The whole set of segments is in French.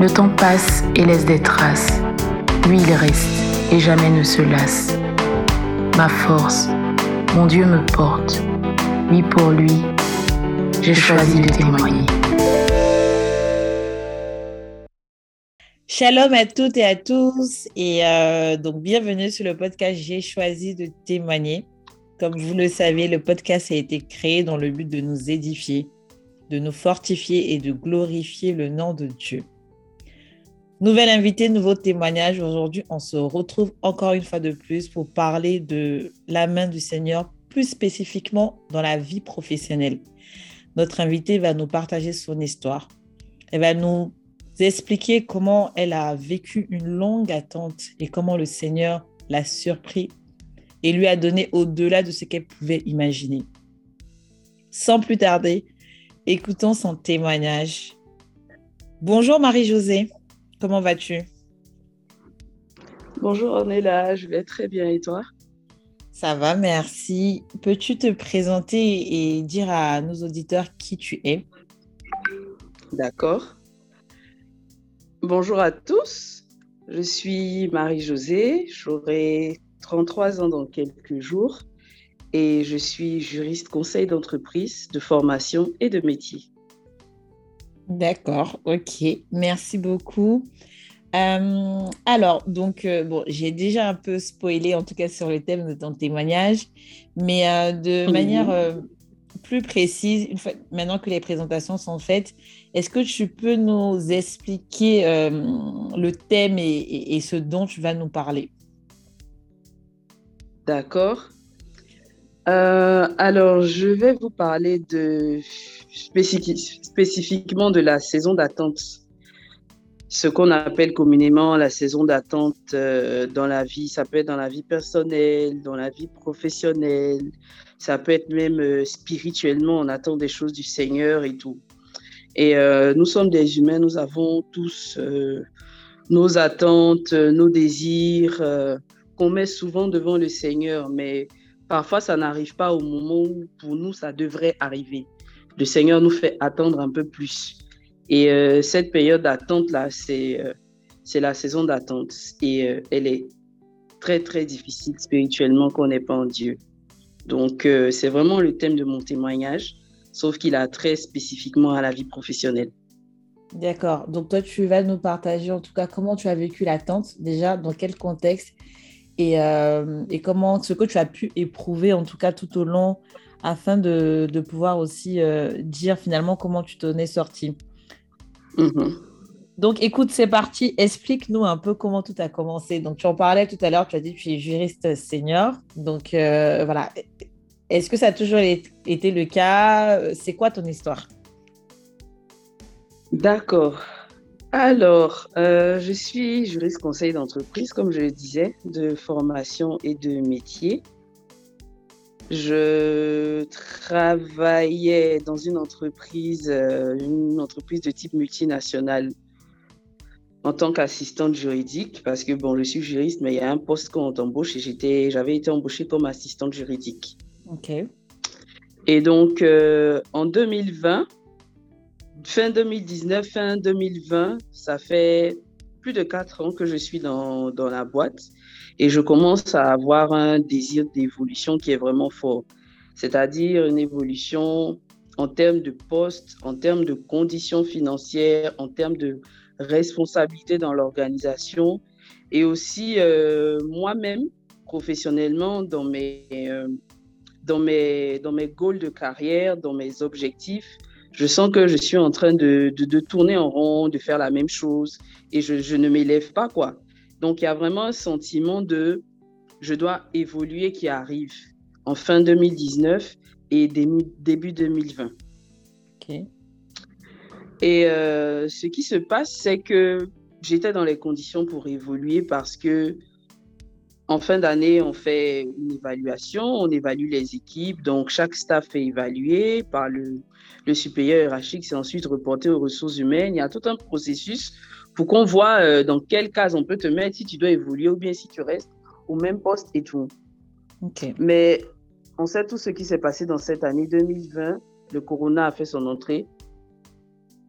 Le temps passe et laisse des traces. Lui, il reste et jamais ne se lasse. Ma force, mon Dieu me porte. Oui, pour lui, j'ai choisi de témoigner. Shalom à toutes et à tous et euh, donc bienvenue sur le podcast J'ai choisi de témoigner. Comme vous le savez, le podcast a été créé dans le but de nous édifier, de nous fortifier et de glorifier le nom de Dieu. Nouvelle invité, nouveau témoignage. Aujourd'hui, on se retrouve encore une fois de plus pour parler de la main du Seigneur, plus spécifiquement dans la vie professionnelle. Notre invité va nous partager son histoire. Elle va nous expliquer comment elle a vécu une longue attente et comment le Seigneur l'a surpris et lui a donné au-delà de ce qu'elle pouvait imaginer. Sans plus tarder, écoutons son témoignage. Bonjour Marie-Josée, comment vas-tu? Bonjour Ornella, je vais très bien et toi? Ça va, merci. Peux-tu te présenter et dire à nos auditeurs qui tu es? D'accord. Bonjour à tous, je suis Marie-Josée, j'aurai 33 ans dans quelques jours et je suis juriste conseil d'entreprise, de formation et de métier. D'accord, ok, merci beaucoup. Euh, alors, donc, euh, bon, j'ai déjà un peu spoilé, en tout cas sur le thème de ton témoignage, mais euh, de manière plus précise, une fois, maintenant que les présentations sont faites, est-ce que tu peux nous expliquer le thème et, ce dont tu vas nous parler? D'accord. Euh, alors, je vais vous parler de spécifiquement de la saison d'attente, ce qu'on appelle communément la saison d'attente euh, dans la vie. Ça peut être dans la vie personnelle, dans la vie professionnelle, ça peut être même euh, spirituellement, on attend des choses du Seigneur et tout. Et nous sommes des humains, nous avons tous nos attentes, nos désirs qu'on met souvent devant le Seigneur, mais parfois ça n'arrive pas au moment où pour nous ça devrait arriver. Le Seigneur nous fait attendre un peu plus. Et cette période d'attente-là, c'est c'est la saison d'attente. Et elle est très, très difficile spirituellement qu'on n'est pas en Dieu. Donc, euh, c'est vraiment le thème de mon témoignage, sauf qu'il a trait spécifiquement à la vie professionnelle. D'accord. Donc, toi, tu vas nous partager en tout cas comment tu as vécu l'attente, déjà, dans quel contexte et, euh, et, comment ce que tu as pu éprouver en tout cas tout au long afin de, de pouvoir aussi euh, dire finalement comment tu t'en es sorti. Mm-hmm. Donc, écoute, c'est parti. Explique-nous un peu comment tout a commencé. Donc, tu en parlais tout à l'heure, tu as dit que tu es juriste senior. Donc, euh, voilà. Est-ce que ça a toujours été le cas? C'est quoi ton histoire? D'accord. Alors, euh, je suis juriste conseil d'entreprise, comme je le disais, de formation et de métier. Je travaillais dans une entreprise, euh, une entreprise de type multinational en tant qu'assistante juridique, parce que bon, je suis juriste, mais il y a un poste qu'on t'embauche et j'étais, j'avais été embauchée comme assistante juridique. Ok. Et donc, euh, en 2020, fin 2019, fin 2020, ça fait plus de quatre ans que je suis dans, dans la boîte et je commence à avoir un désir d'évolution qui est vraiment fort. C'est-à-dire une évolution en termes de poste, en termes de conditions financières, en termes de responsabilité dans l'organisation et aussi euh, moi-même professionnellement dans mes, euh, dans, mes, dans mes goals de carrière, dans mes objectifs. Je sens que je suis en train de, de, tourner en rond, de faire la même chose et je, je ne m'élève pas. quoi. Donc il y a vraiment un sentiment de je dois évoluer qui arrive en fin 2019 et début 2020. Ok. Et euh, ce qui se passe, c'est que j'étais dans les conditions pour évoluer parce que en fin d'année, on fait une évaluation, on évalue les équipes. Donc, chaque staff est évalué par le, le supérieur hiérarchique. C'est ensuite reporté aux ressources humaines. Il y a tout un processus pour qu'on voit euh, dans quelle case on peut te mettre, si tu dois évoluer ou bien si tu restes au même poste et tout. Mais on sait tout ce qui s'est passé dans cette année 2020. Le corona a fait son entrée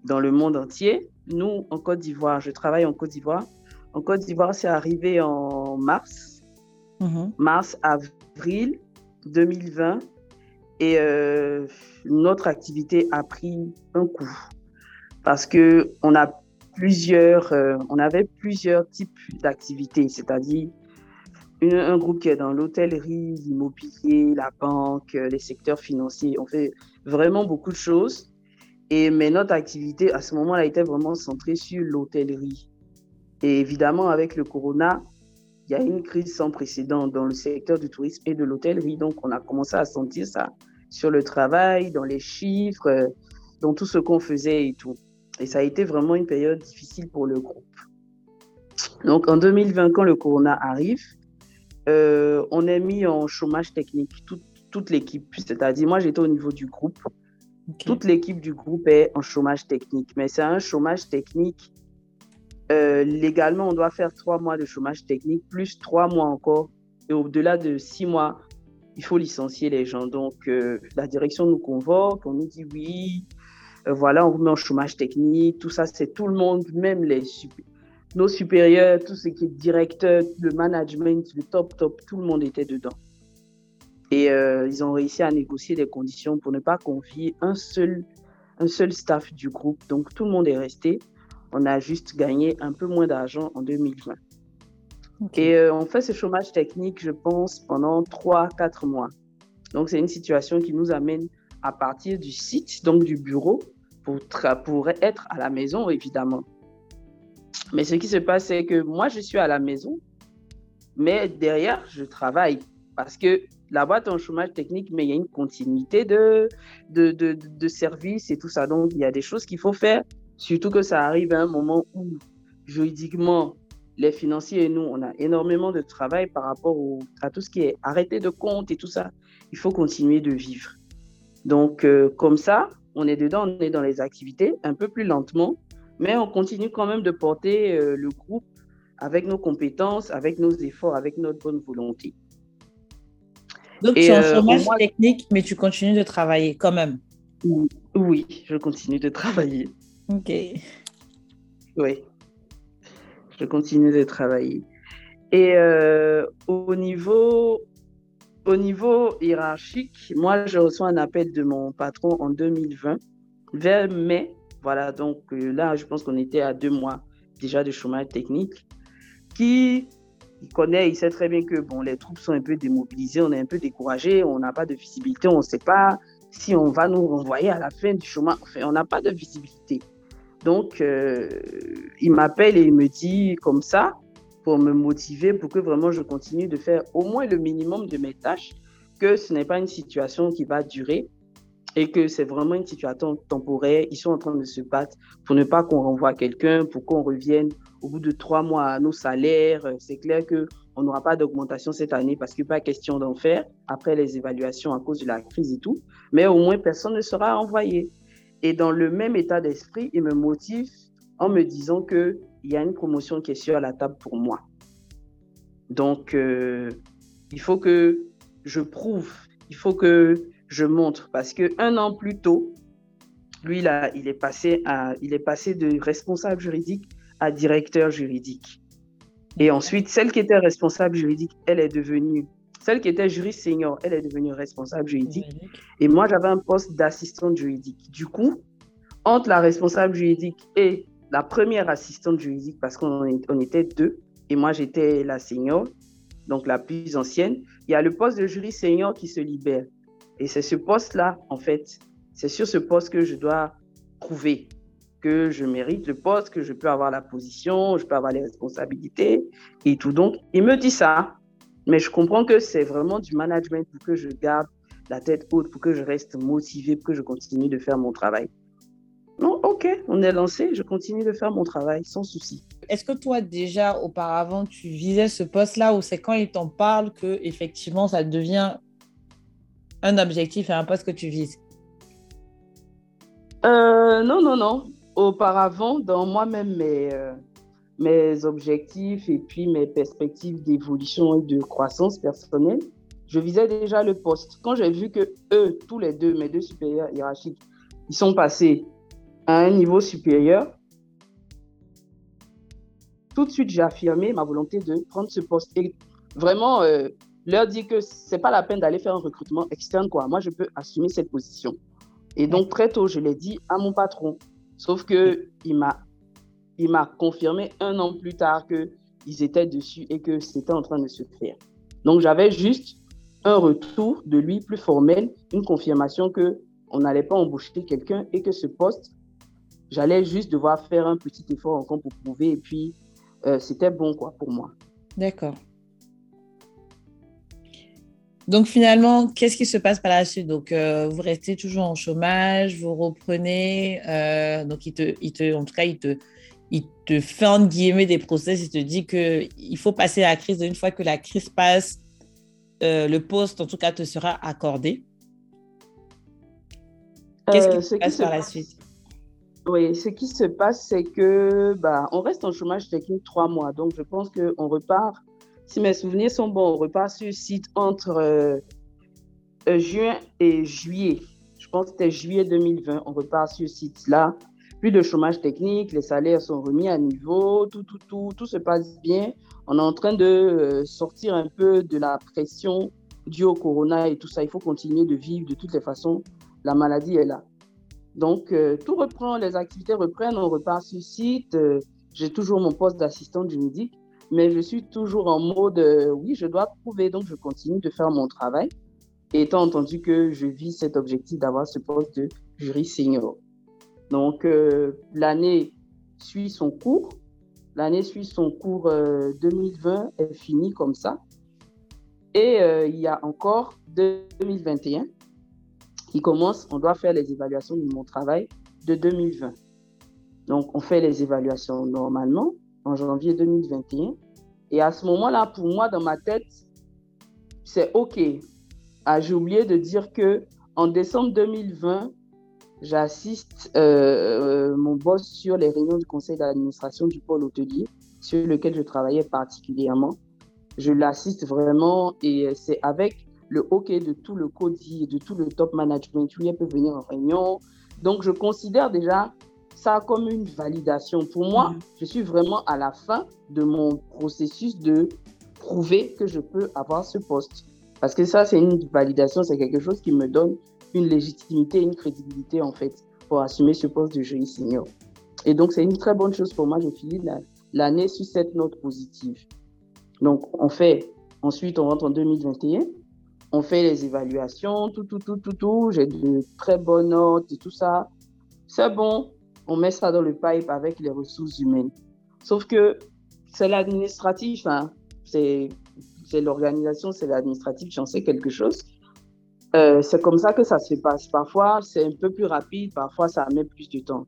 dans le monde entier. Nous, en Côte d'Ivoire, je travaille en Côte d'Ivoire. En Côte d'Ivoire, c'est arrivé en mars Mhm. mars, avril 2020. Et euh, notre activité a pris un coup parce que on a plusieurs, euh, on avait plusieurs types d'activités, c'est-à-dire un groupe qui est dans l'hôtellerie, l'immobilier, la banque, les secteurs financiers. On fait vraiment beaucoup de choses. Et, mais notre activité à ce moment-là était vraiment centrée sur l'hôtellerie. Et évidemment, avec le corona, il y a une crise sans précédent dans le secteur du tourisme et de l'hôtellerie. Donc, on a commencé à sentir ça sur le travail, dans les chiffres, euh, dans tout ce qu'on faisait et tout. Et ça a été vraiment une période difficile pour le groupe. Donc, en 2020, quand le corona arrive, euh, on est mis en chômage technique, toute l'équipe. C'est-à-dire, moi, j'étais au niveau du groupe. Toute l'équipe du groupe est en chômage technique. Mais c'est un chômage technique euh, légalement, on doit faire trois mois de chômage technique, plus trois mois encore. Et au-delà de six mois, il faut licencier les gens. Donc, euh, la direction nous convoque, on nous dit oui, euh, voilà, on vous met en chômage technique. Tout ça, c'est tout le monde, même nos supérieurs, tout ce qui est directeur, le management, le top, top, tout le monde était dedans. Et ils ont réussi à négocier des conditions pour ne pas confier un seul, un seul staff du groupe. Donc, tout le monde est resté on a juste gagné un peu moins d'argent en 2020. Et euh, on fait ce chômage technique, je pense, pendant 3-4 mois. Donc, c'est une situation qui nous amène à partir du site, donc du bureau, pour, pour être à la maison, évidemment. Mais ce qui se passe, c'est que moi, je suis à la maison, mais derrière, je travaille. Parce que la boîte en chômage technique, mais il y a une continuité de, de, de, de services et tout ça. Donc, il y a des choses qu'il faut faire Surtout que ça arrive à un moment où, juridiquement, les financiers et nous, on a énormément de travail par rapport à tout ce qui est arrêté de compte et tout ça. Il faut continuer de vivre. Donc, euh, comme ça, on est dedans, on est dans les activités, un peu plus lentement, mais on continue quand même de porter euh, le groupe avec nos compétences, avec nos efforts, avec notre bonne volonté. Donc, tu es en euh, chômage technique, mais tu continues de travailler quand même. Oui, je continue de travailler. Ok. Oui. Je continue de travailler. Et euh, au, niveau, au niveau hiérarchique, moi, je reçois un appel de mon patron en 2020, vers mai. Voilà, donc euh, là, je pense qu'on était à deux mois déjà de chômage technique, qui il connaît, il sait très bien que les troupes sont un peu démobilisées, on est un peu découragé, on n'a pas de visibilité, on ne sait pas si on va nous renvoyer à la fin du chômage. Enfin, on n'a pas de visibilité. Donc, euh, il m'appelle et il me dit comme ça pour me motiver, pour que vraiment je continue de faire au moins le minimum de mes tâches, que ce n'est pas une situation qui va durer et que c'est vraiment une situation temporaire. Ils sont en train de se battre pour ne pas qu'on renvoie quelqu'un, pour qu'on revienne au bout de trois mois à nos salaires. C'est clair qu'on n'aura pas d'augmentation cette année parce qu'il n'est pas question d'en faire après les évaluations à cause de la crise et tout. Mais au moins, personne ne sera envoyé. Et dans le même état d'esprit, il me motive en me disant qu'il y a une promotion qui est sur la table pour moi. Donc, euh, il faut que je prouve, il faut que je montre. Parce qu'un an plus tôt, lui, là, il est, passé à, il est passé de responsable juridique à directeur juridique. Et ensuite, celle qui était responsable juridique, elle est devenue celle qui était juriste senior, elle est devenue responsable juridique. Et moi, j'avais un poste d'assistante juridique. Du coup, entre la responsable juridique et la première assistante juridique, parce qu'on on était deux, et moi, j'étais la senior, donc la plus ancienne, il y a le poste de juriste senior qui se libère. Et c'est ce poste-là, en fait, c'est sur ce poste que je dois prouver que je mérite le poste, que je peux avoir la position, je peux avoir les responsabilités et tout. Donc, il me dit ça. Mais je comprends que c'est vraiment du management pour que je garde la tête haute, pour que je reste motivé, pour que je continue de faire mon travail. Non, Ok, on est lancé. Je continue de faire mon travail sans souci. Est-ce que toi, déjà, auparavant, tu visais ce poste-là ou c'est quand il t'en parle que effectivement ça devient un objectif et un poste que tu vises? Euh, Non, non, non. Auparavant, dans moi-même, mes, euh, mes objectifs et puis mes perspectives d'évolution et de croissance personnelle, je visais déjà le poste. Quand j'ai vu que eux, tous les deux, mes deux supérieurs hiérarchiques, ils sont passés à un niveau supérieur, tout de suite, j'ai affirmé ma volonté de prendre ce poste et vraiment euh, leur dire que c'est pas la peine d'aller faire un recrutement externe. Quoi. Moi, je peux assumer cette position. Et donc, très tôt, je l'ai dit à mon patron. Sauf qu'il m'a il m'a confirmé un an plus tard qu'ils étaient dessus et que c'était en train de se faire. Donc, j'avais juste un retour de lui plus formel, une confirmation que on n'allait pas embaucher quelqu'un et que ce poste, j'allais juste devoir faire un petit effort encore pour prouver et puis euh, c'était bon quoi pour moi. D'accord. Donc finalement, qu'est-ce qui se passe par la suite? Donc euh, vous restez toujours en chômage, vous reprenez, euh, donc il te, il te, en tout cas il te, il te fait entre guillemets des process, il te dit que il faut passer la crise. Une fois que la crise passe, le poste en tout cas te sera accordé. Qu'est-ce qui se passe par la suite? Oui, ce qui se passe, c'est que bah, on reste en chômage technique trois mois. Donc, je pense qu'on repart, si mes souvenirs sont bons, on repart sur le site entre euh, euh, juin et juillet. Je pense que c'était juillet 2020. On repart sur ce site-là. Plus de chômage technique, les salaires sont remis à niveau, tout, tout, tout, tout se passe bien. On est en train de euh, sortir un peu de la pression due au corona et tout ça. Il faut continuer de vivre de toutes les façons. La maladie est là. Donc, euh, tout reprend, les activités reprennent, on repart sur site. Euh, j'ai toujours mon poste d'assistante juridique, mais je suis toujours en mode oui, je dois prouver, donc je continue de faire mon travail, étant entendu que je vis cet objectif d'avoir ce poste de jury senior. Donc, l'année suit son cours. L'année suit son cours 2020 est finie comme ça. Et il y a encore 2021 qui commence, on doit faire les évaluations de mon travail de 2020. Donc, on fait les évaluations normalement en janvier 2021. Et à ce moment-là, pour moi, dans ma tête, c'est OK. Ah, j'ai oublié de dire que en décembre 2020, j'assiste euh, euh, mon boss sur les réunions du conseil d'administration du pôle hôtelier, sur lequel je travaillais particulièrement. Je l'assiste vraiment et c'est avec le hockey de tout le CODI de tout le top management. Lui peut venir en réunion. Donc, je considère déjà ça comme une validation. Pour moi, mm-hmm. je suis vraiment à la fin de mon processus de prouver que je peux avoir ce poste. Parce que ça, c'est une validation, c'est quelque chose qui me donne une légitimité, une crédibilité, en fait, pour assumer ce poste de jury senior. Et donc, c'est une très bonne chose pour moi. Je finis l'année sur cette note positive. Donc, on fait, ensuite, on rentre en 2021 on fait les évaluations, tout, tout, tout, tout, tout. J'ai de très bonnes notes et tout ça. C'est bon, on met ça dans le pipe avec les ressources humaines. Sauf que c'est l'administratif, hein. c'est l'organisation, c'est l'administratif, j'en sais quelque chose. Euh, c'est comme ça que ça se passe. Parfois, c'est un peu plus rapide, parfois, ça met plus de temps.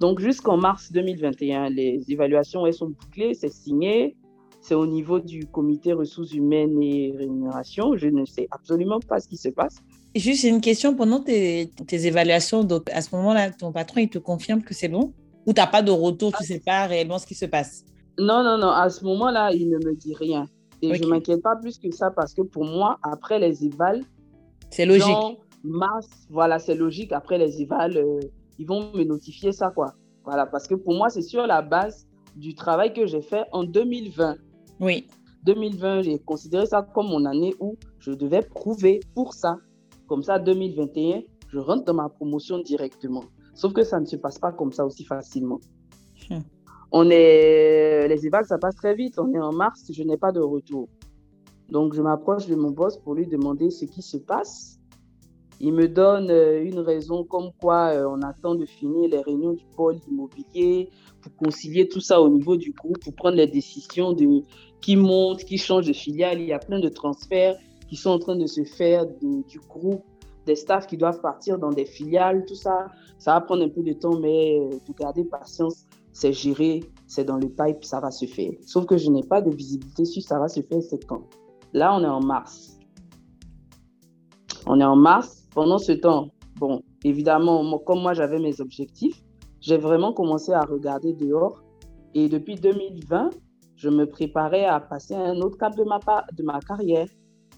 Donc, jusqu'en mars 2021, les évaluations, elles sont bouclées, c'est signé c'est au niveau du comité ressources humaines et rémunération. Je ne sais absolument pas ce qui se passe. Juste une question, pendant tes, évaluations, donc à ce moment-là, ton patron, il te confirme que c'est bon? Ou tu n'as pas de retour, tu ne sais pas réellement ce qui se passe? Non, non, non, à ce moment-là, il ne me dit rien. Et je ne m'inquiète pas plus que ça parce que pour moi, après les évals, c'est logique. mars, voilà, c'est logique. Après les évals, euh, ils vont me notifier ça, quoi. Voilà, parce que pour moi, c'est sur la base du travail que j'ai fait en 2020. Oui. 2020, j'ai considéré ça comme mon année où je devais prouver pour ça. Comme ça, 2021, je rentre dans ma promotion directement. Sauf que ça ne se passe pas comme ça aussi facilement. Hmm. On est, les évals, ça passe très vite. On est en mars, je n'ai pas de retour. Donc, je m'approche de mon boss pour lui demander ce qui se passe. Il me donne euh, une raison comme quoi euh, on attend de finir les réunions du pôle immobilier pour concilier tout ça au niveau du groupe, pour prendre les décisions de qui monte, qui change de filiale. Il y a plein de transferts qui sont en train de se faire du groupe des staffs qui doivent partir dans des filiales, tout ça. Ça va prendre un peu de temps, mais euh, de garder patience, c'est géré, c'est dans le pipe, ça va se faire. Sauf que je n'ai pas de visibilité sur ça va se faire, c'est quand. Là, on est en mars. On est en mars. Pendant ce temps, bon, évidemment, comme moi, j'avais mes objectifs, j'ai vraiment commencé à regarder dehors. Et depuis 2020, je me préparais à passer à un autre cap de ma, de ma carrière.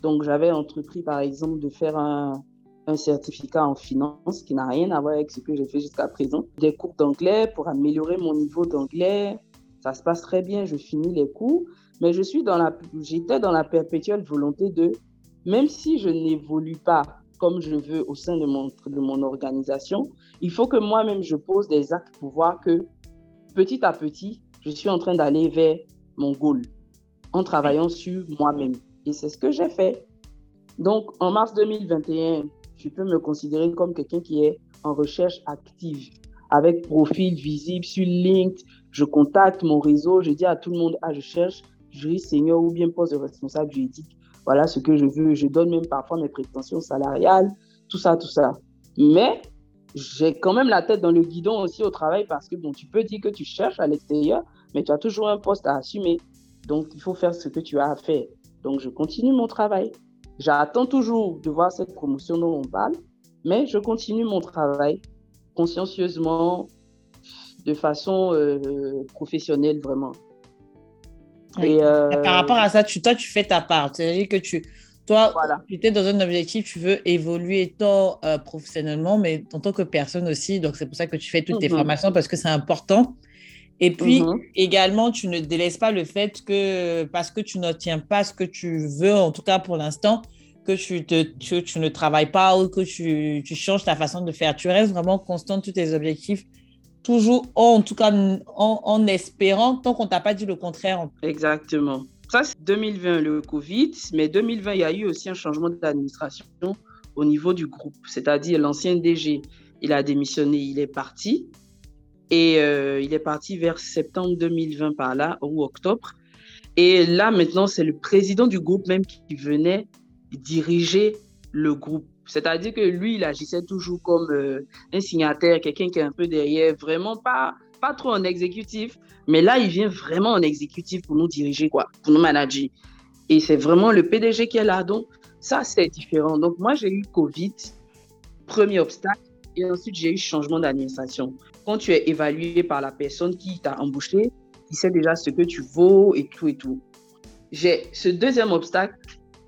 Donc, j'avais entrepris, par exemple, de faire un, un certificat en finance qui n'a rien à voir avec ce que j'ai fait jusqu'à présent. Des cours d'anglais pour améliorer mon niveau d'anglais. Ça se passe très bien, je finis les cours, mais je suis dans la, j'étais dans la perpétuelle volonté de, même si je n'évolue pas comme je veux au sein de mon, de mon organisation, il faut que moi-même je pose des actes pour voir que petit à petit, je suis en train d'aller vers mon goal en travaillant sur moi-même. Et c'est ce que j'ai fait. Donc, en mars 2021, je peux me considérer comme quelqu'un qui est en recherche active, avec profil visible sur LinkedIn. Je contacte mon réseau, je dis à tout le monde, ah, je cherche juriste senior ou bien poste de responsable juridique. Voilà ce que je veux. Je donne même parfois mes prétentions salariales, tout ça, tout ça. Mais j'ai quand même la tête dans le guidon aussi au travail parce que bon, tu peux dire que tu cherches à l'extérieur, mais tu as toujours un poste à assumer. Donc, il faut faire ce que tu as à faire. Donc, je continue mon travail. J'attends toujours de voir cette promotion dont on parle, mais je continue mon travail consciencieusement, de façon euh, professionnelle vraiment. Et, euh, Par rapport à ça, tu, toi, tu fais ta part. C'est-à-dire que tu, toi, tu es dans un objectif, tu veux évoluer tant euh, professionnellement, mais en tant que personne aussi. Donc, c'est pour ça que tu fais toutes tes mhm. formations parce que c'est important. Et puis, mhm. également, tu ne délaisses pas le fait que parce que tu n'obtiens pas ce que tu veux, en tout cas pour l'instant, que tu, te, tu, ne travailles pas ou que tu, tu, changes ta façon de faire. Tu restes vraiment constant tous tes objectifs, toujours, en tout cas en, espérant, tant qu'on t'a pas dit le contraire. Exactement. Ça, c'est 2020, le Covid, mais 2020, il y a eu aussi un changement d'administration au niveau du groupe. C'est-à-dire l'ancien DG, il a démissionné, il est parti. Et euh, il est parti vers septembre 2020 par là, ou octobre. Et là, maintenant, c'est le président du groupe même qui venait diriger le groupe. C'est-à-dire que lui, il agissait toujours comme euh, un signataire, quelqu'un qui est un peu derrière, vraiment pas, pas trop en exécutif. Mais là, il vient vraiment en exécutif pour nous diriger, quoi, pour nous manager. Et c'est vraiment le PDG qui est là. Donc, ça, c'est différent. Donc, moi, j'ai eu Covid, premier obstacle. Et ensuite, j'ai eu changement d'administration quand tu es évalué par la personne qui t'a embauché, il sait déjà ce que tu vaux et tout et tout. J'ai ce deuxième obstacle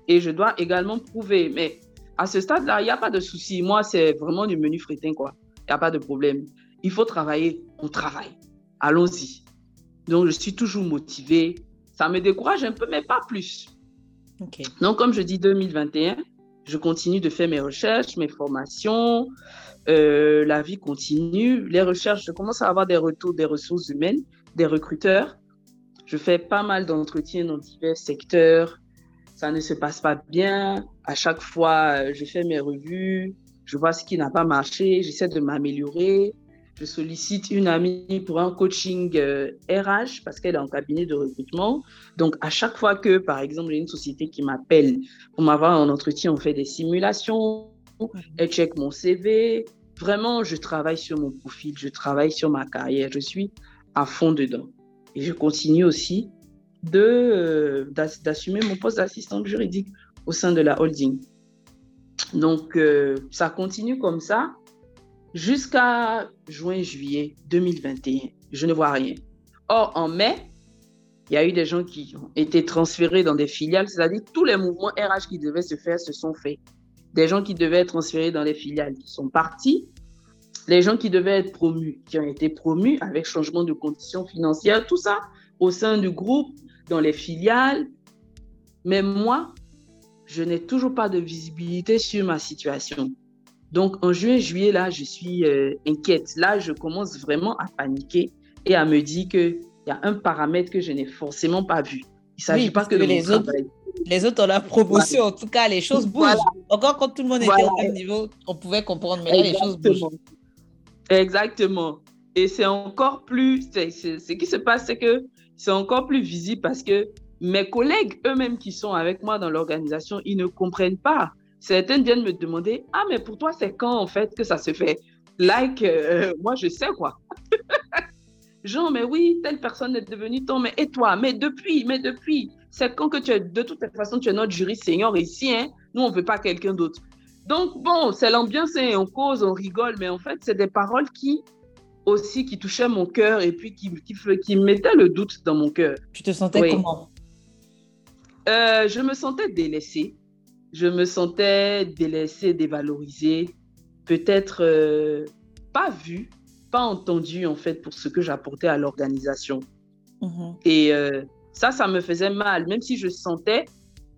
et je dois également prouver. Mais à ce stade-là, il n'y a pas de souci. Moi, c'est vraiment du menu fritin, quoi. Il n'y a pas de problème. Il faut travailler, on travaille. Allons-y. Donc, je suis toujours motivée. Ça me décourage un peu, mais pas plus. Donc, comme je dis 2021, je continue de faire mes recherches, mes formations, euh, la vie continue, les recherches, je commence à avoir des retours des ressources humaines, des recruteurs. Je fais pas mal d'entretiens dans divers secteurs. Ça ne se passe pas bien. À chaque fois, euh, je fais mes revues, je vois ce qui n'a pas marché, j'essaie de m'améliorer. Je sollicite une amie pour un coaching RH euh, parce qu'elle est en cabinet de recrutement. Donc, à chaque fois que, par exemple, j'ai une société qui m'appelle pour m'avoir un entretien, on fait des simulations, elle check mon CV, Vraiment, je travaille sur mon profil, je travaille sur ma carrière, je suis à fond dedans. Et je continue aussi d'assumer mon poste d'assistante juridique au sein de la holding. Donc, euh, ça continue comme ça jusqu'à juin-juillet 2021. Je ne vois rien. Or, en mai, il y a eu des gens qui ont été transférés dans des filiales, c'est-à-dire tous les mouvements RH qui devaient se faire se sont faits des gens qui devaient être transférés dans les filiales qui sont partis, les gens qui devaient être promus, qui ont été promus avec changement de conditions financières, tout ça au sein du groupe, dans les filiales. Mais moi, je n'ai toujours pas de visibilité sur ma situation. Donc en juin, juillet, là, je suis euh, inquiète. Là, je commence vraiment à paniquer et à me dire qu'il y a un paramètre que je n'ai forcément pas vu. Il ne s'agit pas que de les autres, les autres ont la promotion. En tout cas, les choses bougent. Encore quand tout le monde était au même niveau, on pouvait comprendre, mais là, les choses bougent. Exactement. Et c'est encore plus, ce qui se passe, c'est que c'est encore plus visible parce que mes collègues eux-mêmes qui sont avec moi dans l'organisation, ils ne comprennent pas certaines viennent me demander Ah, mais pour toi, c'est quand en fait que ça se fait? Like, euh, moi, je sais quoi. Jean, mais oui, telle personne est devenue ton, mais et toi Mais depuis, mais depuis. C'est quand que tu es, de toute façon, tu es notre jury senior ici, hein? Nous, on ne veut pas quelqu'un d'autre. Donc, bon, c'est l'ambiance, hein, on cause, on rigole, mais en fait, c'est des paroles qui aussi, qui touchaient mon cœur et puis qui, qui, qui mettaient le doute dans mon cœur. Tu te sentais comment? Euh, Je me sentais délaissée. Je me sentais délaissée, dévalorisée, peut-être euh, pas vue, pas entendue en fait pour ce que j'apportais à l'organisation. Mhm. Et euh, ça, ça me faisait mal, même si je sentais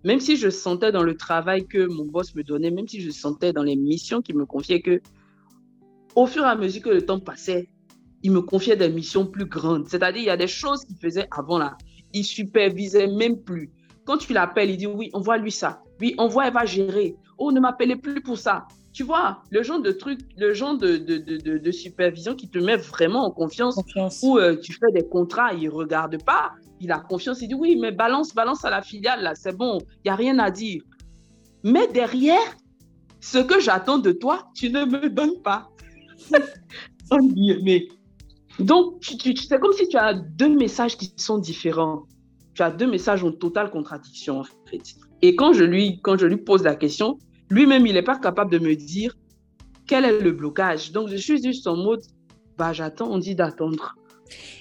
même si je sentais dans le travail que mon boss me donnait, même si je sentais dans les missions qu'il me confiait que, au fur et à mesure que le temps passait, il me confiait des missions plus grandes. C'est-à-dire, il y a des choses qu'il faisait avant là. Il supervisait même plus. Quand tu l'appelles, il dit oui, envoie-lui ça. Oui, envoie, elle va gérer. Oh, ne m'appelez plus pour ça. Tu vois, le genre de truc, le genre de, de, de, de supervision qui te met vraiment en confiance, confiance. où euh, tu fais des contrats, il ne regarde pas, il a confiance, il dit oui, mais balance, balance à la filiale, là, c'est bon, il n'y a rien à dire. Mais derrière, ce que j'attends de toi, tu ne me donnes pas. mais donc, c'est comme si tu as deux messages qui sont différents. Tu as deux messages en totale contradiction, en fait. Et quand je lui, quand je lui pose la question, lui-même, il n'est pas capable de me dire quel est le blocage. Donc, je suis juste en mode, bah, j'attends, on dit d'attendre.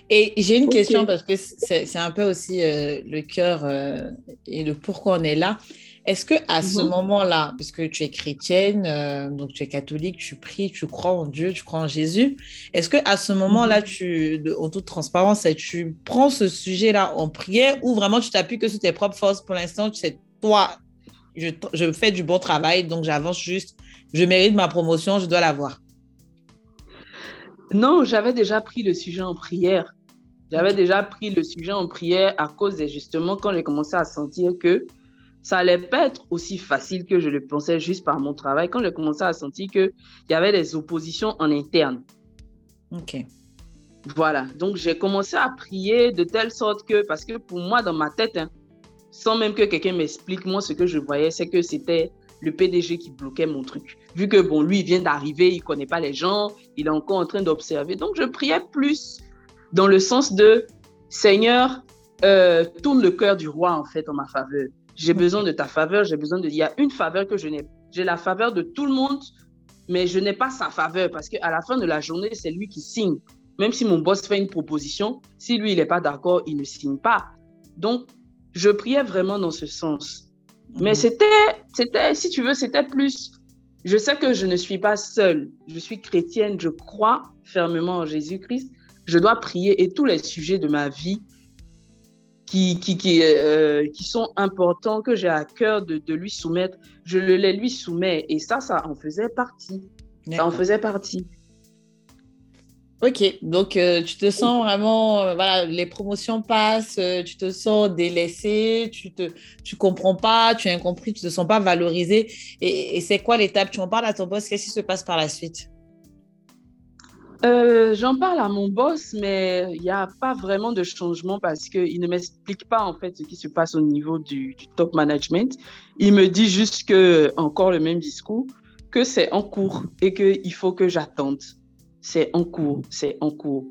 Et j'ai une question parce que c'est un peu aussi euh, le cœur euh, et le pourquoi on est là. Est-ce que à ce mhm. moment-là, puisque tu es chrétienne, euh, donc tu es catholique, tu pries, tu crois en Dieu, tu crois en Jésus, est-ce que à ce moment-là, mhm. tu, en toute transparence, tu prends ce sujet-là en prière ou vraiment tu t'appuies que sur tes propres forces? Pour l'instant, tu sais, toi, je, je fais du bon travail, donc j'avance juste, je mérite ma promotion, je dois l'avoir. Non, j'avais déjà pris le sujet en prière. J'avais déjà pris le sujet en prière à cause de justement quand j'ai commencé à sentir que ça allait pas être aussi facile que je le pensais juste par mon travail. Quand j'ai commencé à sentir qu'il y avait des oppositions en interne. Ok. Voilà. Donc j'ai commencé à prier de telle sorte que, parce que pour moi, dans ma tête, hein, sans même que quelqu'un m'explique, moi, ce que je voyais, c'est que c'était le PDG qui bloquait mon truc. Vu que, bon, lui, il vient d'arriver, il connaît pas les gens, il est encore en train d'observer. Donc, je priais plus dans le sens de Seigneur, euh, tourne le cœur du roi, en fait, en ma faveur. J'ai besoin de ta faveur, j'ai besoin de. Il y a une faveur que je n'ai. J'ai la faveur de tout le monde, mais je n'ai pas sa faveur parce qu'à la fin de la journée, c'est lui qui signe. Même si mon boss fait une proposition, si lui, il n'est pas d'accord, il ne signe pas. Donc, je priais vraiment dans ce sens. Mais mhm. c'était, c'était, si tu veux, c'était plus. Je sais que je ne suis pas seule. Je suis chrétienne. Je crois fermement en Jésus-Christ. Je dois prier et tous les sujets de ma vie qui, qui, qui, euh, qui sont importants, que j'ai à cœur de, de, lui soumettre, je le les lui soumets. Et ça, ça en faisait partie. Ça en faisait partie. Ok, donc euh, tu te sens vraiment, euh, voilà, les promotions passent, euh, tu te sens délaissé, tu te, tu comprends pas, tu es incompris, tu te sens pas valorisé. Et, c'est quoi l'étape? Tu en parles à ton boss, qu'est-ce qui se passe par la suite? J'en parle à mon boss, mais il n'y a pas vraiment de changement parce qu'il ne m'explique pas en fait ce qui se passe au niveau du, top management. Il me dit juste que, encore le même discours, que c'est en cours et qu'il faut que j'attende c'est en cours, c'est en cours.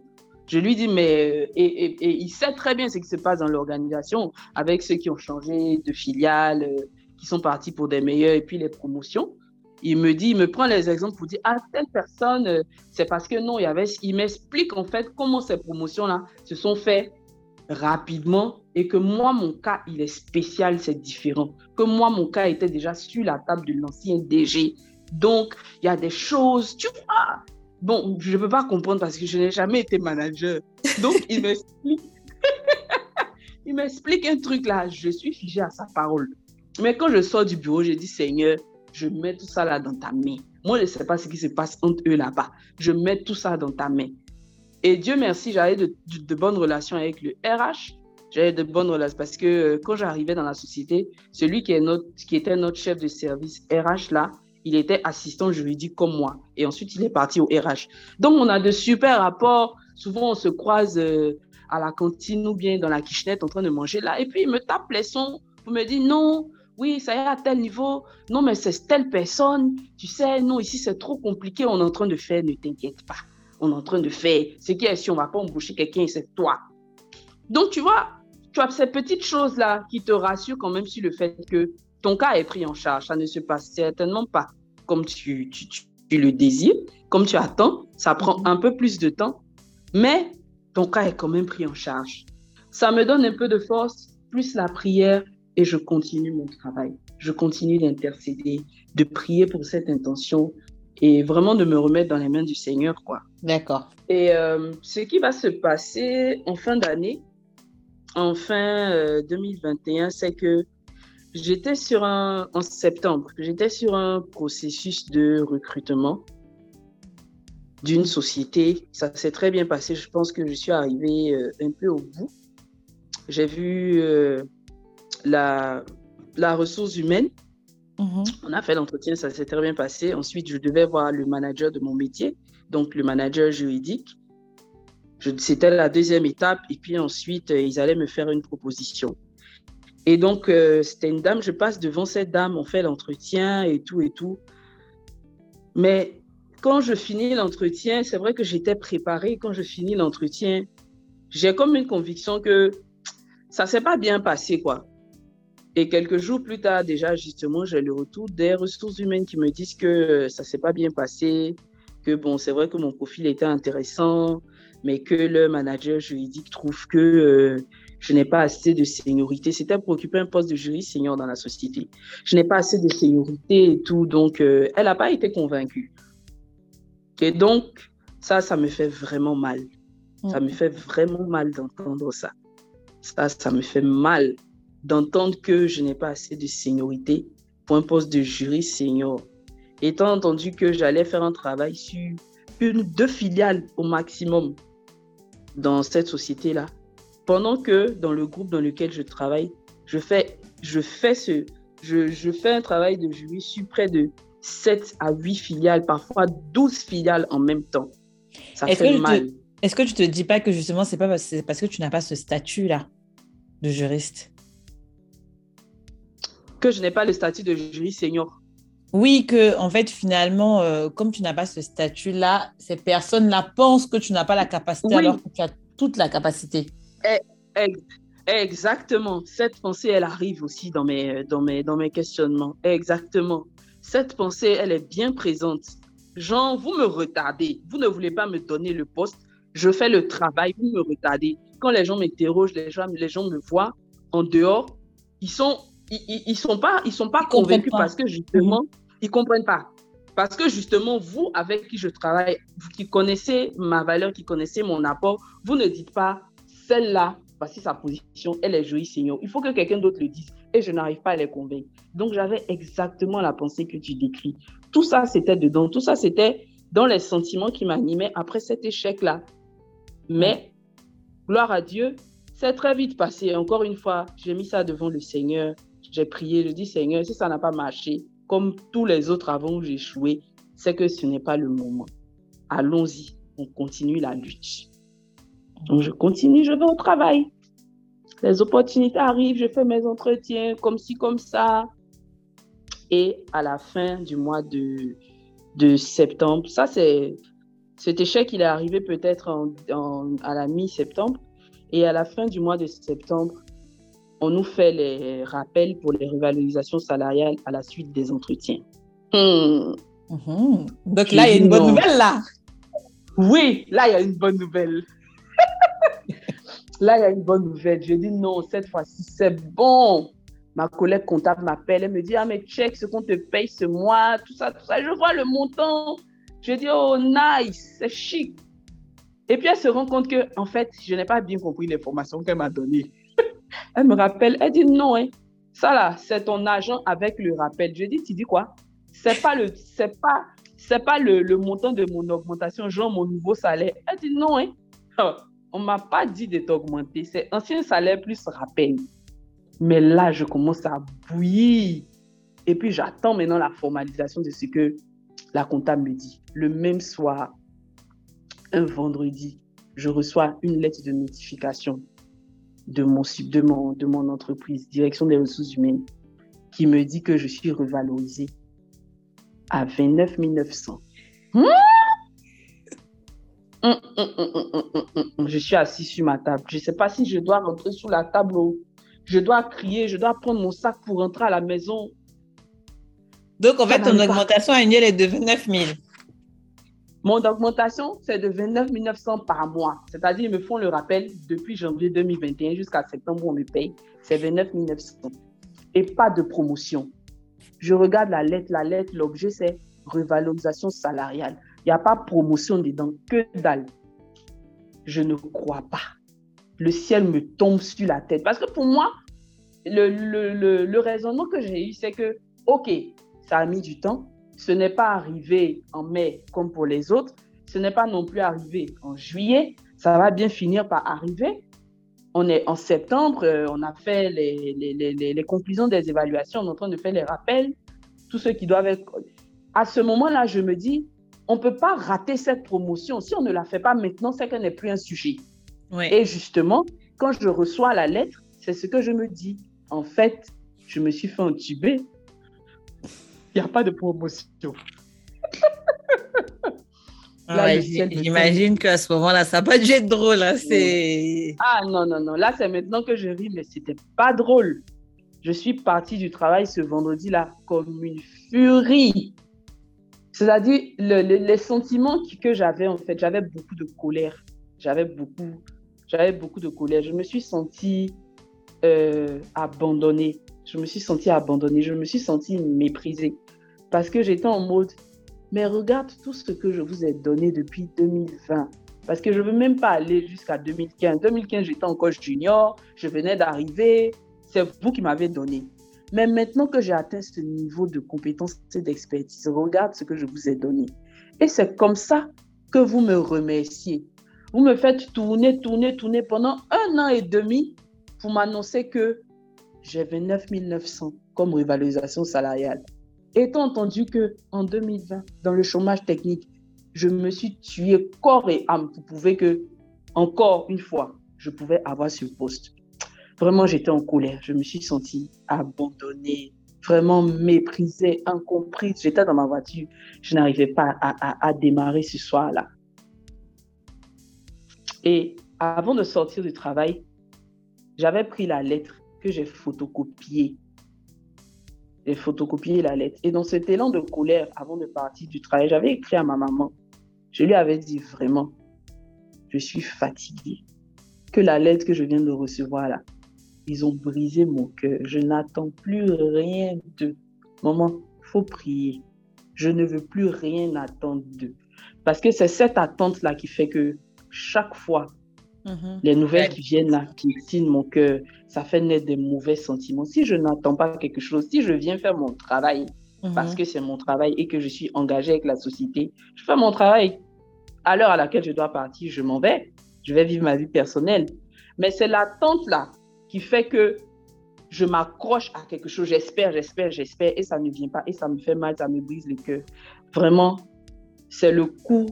Je lui dis, mais, euh, et, il sait très bien ce qui se passe dans l'organisation avec ceux qui ont changé de filiale, euh, qui sont partis pour des meilleurs, et puis les promotions. Il me dit, il me prend les exemples pour dire, ah, telle personne, euh, c'est parce que non, il y avait, il m'explique en fait comment ces promotions-là se sont faites rapidement et que moi, mon cas, il est spécial, c'est différent. Que moi, mon cas était déjà sur la table de l'ancien DG. Donc, il y a des choses, tu vois, Bon, je ne peux pas comprendre parce que je n'ai jamais été manager. Donc, il m'explique. il m'explique un truc là. Je suis figé à sa parole. Mais quand je sors du bureau, je dis Seigneur, je mets tout ça là dans ta main. Moi, je ne sais pas ce qui se passe entre eux là-bas. Je mets tout ça dans ta main. Et Dieu merci, j'avais de, de, bonnes relations avec le RH. J'avais de bonnes relations parce que euh, quand j'arrivais dans la société, celui qui, était notre chef de service RH là, il était assistant juridique comme moi. Et ensuite, il est parti au RH. Donc, on a de super rapports. Souvent, on se croise euh, à la cantine ou bien dans la kitchenette en train de manger là. Et puis, il me tape les sons pour me dire non, oui, ça y est à tel niveau. Non, mais c'est telle personne. Tu sais, non, ici, c'est trop compliqué. On est en train de faire, ne t'inquiète pas. On est en train de faire. Ce qui est si on ne va pas embaucher quelqu'un, c'est toi. Donc, tu vois, tu as ces petites choses-là qui te rassurent quand même sur le fait que ton cas est pris en charge. Ça ne se passe certainement pas comme tu, tu, tu, le désires, comme tu attends. Ça prend un peu plus de temps, mais ton cas est quand même pris en charge. Ça me donne un peu de force, plus la prière, et je continue mon travail. Je continue d'intercéder, de prier pour cette intention et vraiment de me remettre dans les mains du Seigneur, quoi. D'accord. Et euh, ce qui va se passer en fin d'année, en fin 2021, euh, c'est que j'étais sur un, en septembre, j'étais sur un processus de recrutement d'une société. Ça s'est très bien passé. Je pense que je suis arrivée euh, un peu au bout. J'ai vu la, la ressource humaine. Mhm. On a fait l'entretien, ça s'est très bien passé. Ensuite, je devais voir le manager de mon métier, donc le manager juridique. C'était la deuxième étape. Et puis ensuite, euh, ils allaient me faire une proposition. Et donc, euh, c'était une dame, je passe devant cette dame, on fait l'entretien et tout et tout. Mais quand je finis l'entretien, c'est vrai que j'étais préparée. Quand je finis l'entretien, j'ai comme une conviction que ça s'est pas bien passé, quoi. Et quelques jours plus tard, déjà, justement, j'ai le retour des ressources humaines qui me disent que ça s'est pas bien passé, que bon, c'est vrai que mon profil était intéressant, mais que le manager juridique trouve que euh, je n'ai pas assez de seniorité. C'était pour occuper un poste de juriste senior dans la société. Je n'ai pas assez de seniorité et tout, donc euh, elle n'a pas été convaincue. Et donc, ça, ça me fait vraiment mal. Ça me fait vraiment mal d'entendre ça. Ça, ça me fait mal d'entendre que je n'ai pas assez de seniorité pour un poste de juriste senior. Étant entendu que j'allais faire un travail sur une, deux filiales au maximum dans cette société-là. Pendant que dans le groupe dans lequel je travaille, je fais, je fais, ce, je, je fais un travail de juriste sur près de 7 à 8 filiales, parfois 12 filiales en même temps. Ça fait mal. Est-ce que tu te dis pas que justement, c'est pas parce, parce que tu n'as pas ce statut-là de juriste? Que je n'ai pas le statut de juriste senior. Oui, que en fait, finalement, euh, comme tu n'as pas ce statut-là, ces personnes-là pensent que tu n'as pas la capacité alors que tu as toute la capacité. Eh, exactement. Cette pensée, elle arrive aussi dans mes, dans mes, dans mes questionnements. Exactement. Cette pensée, elle est bien présente. Genre, vous me retardez. Vous ne voulez pas me donner le poste. Je fais le travail, vous me retardez. Quand les gens m'interrogent, les gens, les gens me voient en dehors, ils sont ils, ils, sont pas, ils sont pas convaincus parce que justement, ils ils comprennent pas. Parce que justement, vous, avec qui je travaille, vous qui connaissez ma valeur, qui connaissez mon apport, vous ne dites pas, celle-là, voici sa position, elle est jolie, Seigneur. Il faut que quelqu'un d'autre le dise et je n'arrive pas à les convaincre. Donc, j'avais exactement la pensée que tu décris. Tout ça, c'était dedans. Tout ça, c'était dans les sentiments qui m'animaient après cet échec-là. Mais, gloire à Dieu, c'est très vite passé. Encore une fois, j'ai mis ça devant le Seigneur. J'ai prié, je dis Seigneur, si ça n'a pas marché, comme tous les autres avant où j'ai échoué, c'est que ce n'est pas le moment. Allons-y, on continue la lutte. Donc je continue, je vais au travail. Les opportunités arrivent, je fais mes entretiens comme ci, comme ça. Et à la fin du mois de, de septembre, ça c'est cet échec, il est arrivé peut-être à la mi-septembre. Et à la fin du mois de septembre, on nous fait les rappels pour les revalorisations salariales à la suite des entretiens. Hmm. Mhm. Donc là, il y a une bonne nouvelle là. Oui, là, il y a une bonne nouvelle. là, il y a une bonne nouvelle. Je dis non, cette fois-ci, c'est bon. Ma collègue comptable m'appelle, elle me dit, ah, mais check ce qu'on te paye ce mois, tout ça, tout ça. Je vois le montant. Je dis, oh, nice, c'est chic. Et puis, elle se rend compte que, en fait, je n'ai pas bien compris l'information qu'elle m'a donnée. Elle me rappelle, elle dit non, hein. ça là, c'est ton agent avec le rappel. Je dis, tu dis quoi? C'est pas le, pas, c'est pas le, le, montant de mon augmentation, genre mon nouveau salaire. Elle dit non, hein. Oh, on m'a pas dit de t'augmenter, c'est ancien salaire plus rappel. Mais là, je commence à bouillir. Et puis, j'attends maintenant la formalisation de ce que la comptable me dit. Le même soir, un vendredi, je reçois une lettre de notification de mon, de mon, de mon entreprise, direction des ressources humaines, qui me dit que je suis revalorisée à 29 900. Je suis assis sur ma table. Je ne sais pas si je dois rentrer sous la table ou je dois crier, je dois prendre mon sac pour rentrer à la maison. Donc, en fait, ton augmentation annuelle est de 29 000. Mon augmentation, c'est de 29 900 par mois. C'est-à-dire, ils me font le rappel depuis janvier 2021 jusqu'à septembre on me paye. C'est 29 900. Et pas de promotion. Je regarde la lettre. La lettre, l'objet, c'est revalorisation salariale. Il n'y a pas promotion dedans, que dalle. Je ne crois pas. Le ciel me tombe sur la tête. Parce que pour moi, le, le, le, raisonnement que j'ai eu, c'est que, OK, ça a mis du temps. Ce n'est pas arrivé en mai comme pour les autres. Ce n'est pas non plus arrivé en juillet. Ça va bien finir par arriver. On est en septembre, euh, on a fait les, les, les, les conclusions des évaluations, on est en train de faire les rappels, tous ceux qui doivent être à ce moment-là, je me dis, on ne peut pas rater cette promotion. Si on ne la fait pas maintenant, c'est qu'elle n'est plus un sujet. Et justement, quand je reçois la lettre, c'est ce que je me dis. En fait, je me suis fait entuber. Il n'y a pas de promotion. J'imagine qu'à ce moment-là, ça n'a pas dû être drôle. Hein, ah non, non, non. Là, c'est maintenant que je ris, mais c'était pas drôle. Je suis partie du travail ce vendredi-là comme une furie. C'est-à-dire, les sentiments que j'avais, en fait, j'avais beaucoup de colère. J'avais beaucoup, j'avais beaucoup de colère. Je me suis sentie euh, abandonnée. Je me suis sentie abandonnée. Je me suis sentie méprisée. Parce que j'étais en mode, mais regarde tout ce que je vous ai donné depuis 2020. Parce que je ne veux même pas aller jusqu'à 2015. 2015, j'étais encore junior. Je venais d'arriver. C'est vous qui m'avez donné. Mais maintenant que j'ai atteint ce niveau de compétence et d'expertise, regarde ce que je vous ai donné. Et c'est comme ça que vous me remerciez. Vous me faites tourner, tourner, tourner pendant un an et demi pour m'annoncer que j'ai 29 900 comme rivalisation salariale. Étant entendu que en 2020, dans le chômage technique, je me suis tué corps et âme pour prouver que, encore une fois, je pouvais avoir ce poste. Vraiment, j'étais en colère. Je me suis sentie abandonnée, vraiment méprisée, incomprise. J'étais dans ma voiture. Je n'arrivais pas à, démarrer ce soir-là. Et avant de sortir du travail, j'avais pris la lettre que j'ai photocopiée. J'ai photocopié la lettre. Et dans cet élan de colère, avant de partir du travail, j'avais écrit à ma maman. Je lui avais dit vraiment, je suis fatiguée. Que la lettre que je viens de recevoir là, ils ont brisé mon cœur. Je n'attends plus rien d'eux. Maman, faut prier. Je ne veux plus rien attendre d'eux. Parce que c'est cette attente-là qui fait que chaque fois, mhm. les nouvelles qui viennent là, qui signent mon cœur, ça fait naître des mauvais sentiments. Si je n'attends pas quelque chose, si je viens faire mon travail, mhm. parce que c'est mon travail et que je suis engagée avec la société, je fais mon travail. À l'heure à laquelle je dois partir, je m'en vais. Je vais vivre ma vie personnelle. Mais c'est l'attente là qui fait que je m'accroche à quelque chose, j'espère, j'espère, j'espère, et ça ne vient pas, et ça me fait mal, ça me brise le cœur. Vraiment, c'est le coup,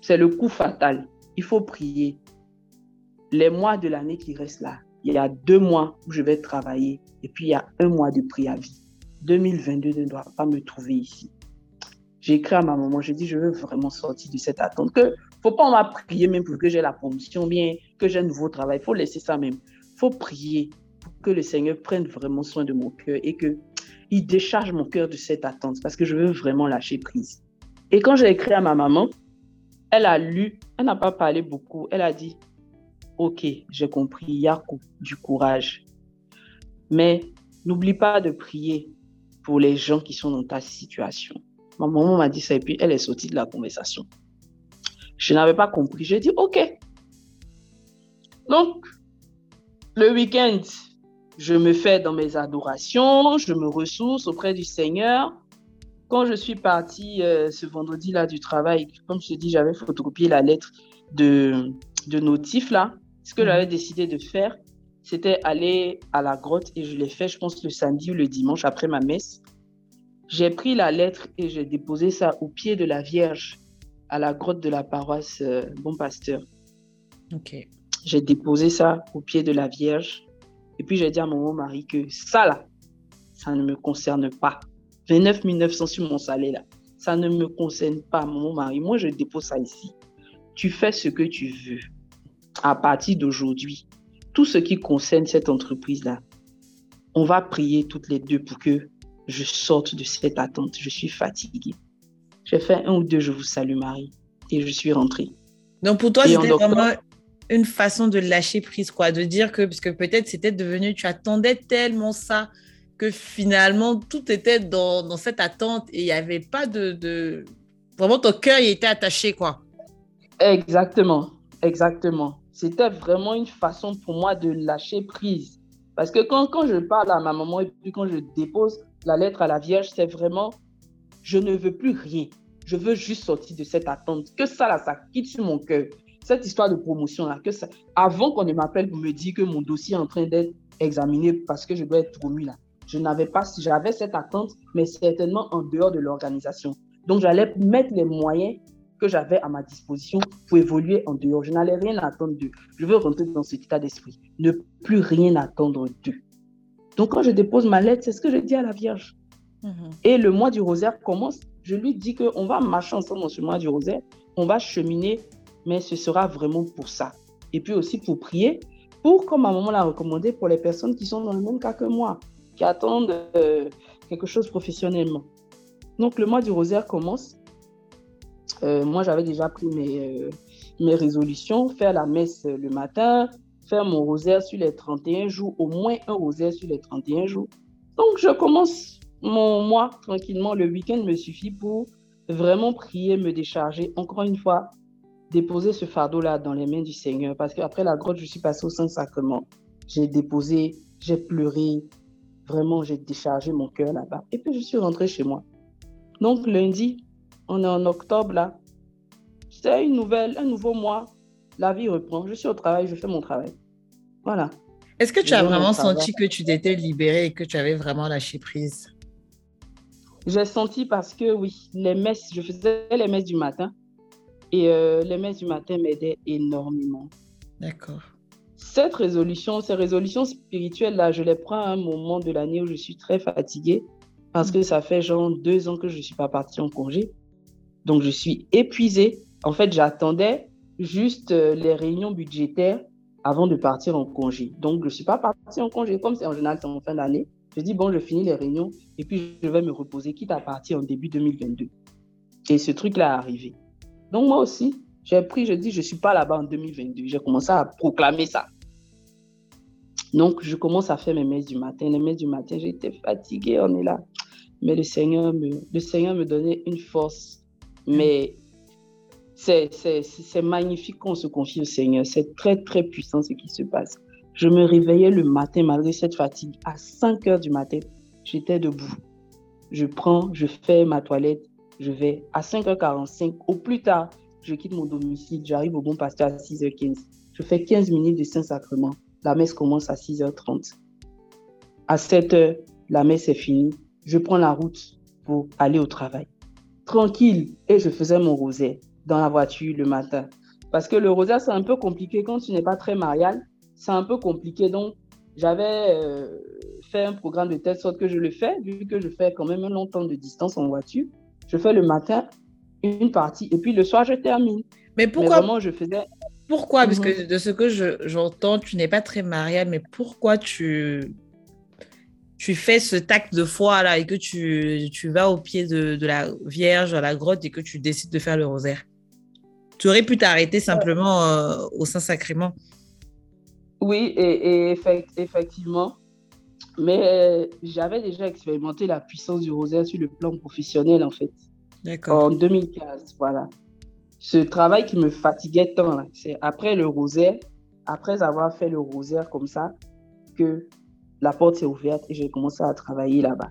c'est le coup fatal. Il faut prier. Les mois de l'année qui restent là, il y a deux mois où je vais travailler, et puis il y a un mois de préavis. 2022 ne doit pas me trouver ici. J'ai écrit à ma maman, j'ai dit, je veux vraiment sortir de cette attente. Que faut pas m'a prier même pour que j'ai la promotion, bien que j'ai un nouveau travail. Il faut laisser ça même faut prier pour que le Seigneur prenne vraiment soin de mon cœur et que il décharge mon cœur de cette attente parce que je veux vraiment lâcher prise. Et quand j'ai écrit à ma maman, elle a lu, elle n'a pas parlé beaucoup, elle a dit Ok, j'ai compris, Yakou, du courage. Mais n'oublie pas de prier pour les gens qui sont dans ta situation. Ma maman m'a dit ça et puis elle est sortie de la conversation. Je n'avais pas compris. J'ai dit Ok. Donc, le week-end, je me fais dans mes adorations, je me ressource auprès du Seigneur. Quand je suis partie euh, ce vendredi-là du travail, comme je te dis, j'avais photocopié la lettre de, de notif là. Ce que mhm. j'avais décidé de faire, c'était aller à la grotte et je l'ai fait, je pense, le samedi ou le dimanche après ma messe. J'ai pris la lettre et j'ai déposé ça au pied de la Vierge à la grotte de la paroisse euh, Bon Pasteur. Ok j'ai déposé ça au pied de la Vierge. Et puis j'ai dit à mon mari que ça là, ça ne me concerne pas. 29 900 sur mon salaire, là, ça ne me concerne pas, mon mari. Moi, je dépose ça ici. Tu fais ce que tu veux. À partir d'aujourd'hui, tout ce qui concerne cette entreprise-là, on va prier toutes les deux pour que je sorte de cette attente. Je suis fatiguée. J'ai fait un ou deux, je vous salue Marie, et je suis rentrée. Donc pour toi, c'était vraiment une façon de lâcher prise, quoi, de dire que, parce que peut-être c'était devenu, tu attendais tellement ça que finalement tout était dans, dans cette attente et il n'y avait pas de, de, Vraiment, ton cœur il était attaché, quoi. Exactement, exactement. C'était vraiment une façon pour moi de lâcher prise. Parce que quand, quand je parle à ma maman et puis quand je dépose la lettre à la Vierge, c'est vraiment, je ne veux plus rien. Je veux juste sortir de cette attente. Que ça, là, ça quitte sur mon cœur. Cette histoire de promotion, là, que ça, avant qu'on ne m'appelle pour me dire que mon dossier est en train d'être examiné parce que je dois être promu, là, je n'avais pas, j'avais cette attente, mais certainement en dehors de l'organisation. Donc, j'allais mettre les moyens que j'avais à ma disposition pour évoluer en dehors. Je n'allais rien attendre d'eux. Je veux rentrer dans cet état d'esprit. Ne plus rien attendre d'eux. Donc, quand je dépose ma lettre, c'est ce que je dis à la Vierge. Mhm. Et le mois du rosaire commence. Je lui dis qu'on va marcher ensemble dans ce mois du rosaire. On va cheminer, mais ce sera vraiment pour ça. Et puis aussi pour prier, pour, comme ma maman l'a recommandé, pour les personnes qui sont dans le même cas que moi, qui attendent euh, quelque chose professionnellement. Donc, le mois du rosaire commence. Euh, moi, j'avais déjà pris mes, euh, mes résolutions, faire la messe le matin, faire mon rosaire sur les 31 jours, au moins un rosaire sur les 31 jours. Donc, je commence mon mois tranquillement. Le week-end me suffit pour vraiment prier, me décharger. Encore une fois, déposer ce fardeau-là dans les mains du Seigneur. Parce qu'après la grotte, je suis passée au Saint-Sacrement. J'ai déposé, j'ai pleuré. Vraiment, j'ai déchargé mon cœur là-bas. Et puis, je suis rentrée chez moi. Donc, lundi, on est en octobre là. C'est une nouvelle, un nouveau mois. La vie reprend. Je suis au travail, je fais mon travail. Voilà. Est-ce que tu as vraiment senti que tu t'étais libérée et que tu avais vraiment lâché prise? J'ai senti parce que oui, les messes, je faisais les messes du matin et euh, les messes du matin m'aidaient énormément. D'accord. Cette résolution, ces résolutions spirituelles-là, je les prends à un moment de l'année où je suis très fatiguée parce que ça fait genre deux ans que je ne suis pas partie en congé. Donc, je suis épuisée. En fait, j'attendais juste euh, les réunions budgétaires avant de partir en congé. Donc, je ne suis pas partie en congé. Comme c'est en général, c'est en fin d'année. Je dis, bon, je finis les réunions et puis je vais me reposer, quitte à partir en début 2022. Et ce truc-là est arrivé. Donc, moi aussi, j'ai pris, je dis, je ne suis pas là-bas en 2022. J'ai commencé à proclamer ça. Donc, je commence à faire mes messes du matin. Les messes du matin, j'étais fatiguée, on est là. Mais le Seigneur le Seigneur me donnait une force. Mais c'est magnifique qu'on se confie au Seigneur. C'est très, très puissant ce qui se passe. Je me réveillais le matin malgré cette fatigue. À 5 heures du matin, j'étais debout. Je prends, je fais ma toilette, je vais. À 5h45, au plus tard, je quitte mon domicile, j'arrive au bon pasteur à 6h15. Je fais 15 minutes de Saint-Sacrement. La messe commence à 6h30. À 7h, la messe est finie. Je prends la route pour aller au travail. Tranquille. Et je faisais mon rosaire dans la voiture le matin. Parce que le rosaire, c'est un peu compliqué quand tu n'es pas très marial. C'est un peu compliqué. Donc, j'avais euh, fait un programme de telle sorte que je le fais, vu que je fais quand même un long temps de distance en voiture. Je fais le matin une partie et puis le soir, je termine. Mais pourquoi vraiment, je faisais. Pourquoi? Parce que de ce que j'entends, tu n'es pas très marial, mais pourquoi tu, tu fais ce tact de foi là et que tu, tu vas au pied de, de, la Vierge à la grotte et que tu décides de faire le rosaire Tu aurais pu t'arrêter simplement euh, au Saint-Sacrement. Oui, et, et effectivement. Mais euh, j'avais déjà expérimenté la puissance du rosaire sur le plan professionnel, en fait. D'accord. En 2015, voilà ce travail qui me fatiguait tant, c'est après le rosaire, après avoir fait le rosaire comme ça, que la porte s'est ouverte et j'ai commencé à travailler là-bas.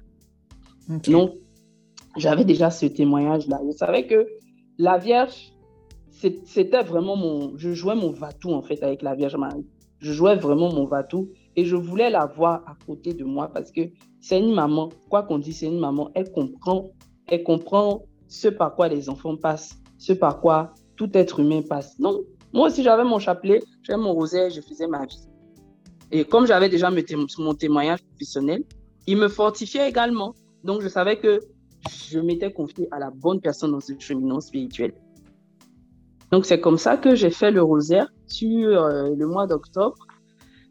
Donc, j'avais déjà ce témoignage-là. Je savais que la Vierge, c'était vraiment mon... Je jouais mon vatou, en fait, avec la Vierge Marie. Je jouais vraiment mon vatou et je voulais la voir à côté de moi parce que c'est une maman. Quoi qu'on dise, c'est une maman. Elle comprend, elle comprend ce par quoi les enfants passent ce par quoi tout être humain passe. Non, moi aussi j'avais mon chapelet, j'avais mon rosaire, je faisais ma vie. Et comme j'avais déjà mon témoignage professionnel, il me fortifiait également. Donc, je savais que je m'étais confiée à la bonne personne dans ce cheminement spirituel. Donc, c'est comme ça que j'ai fait le rosaire sur euh, le mois d'octobre.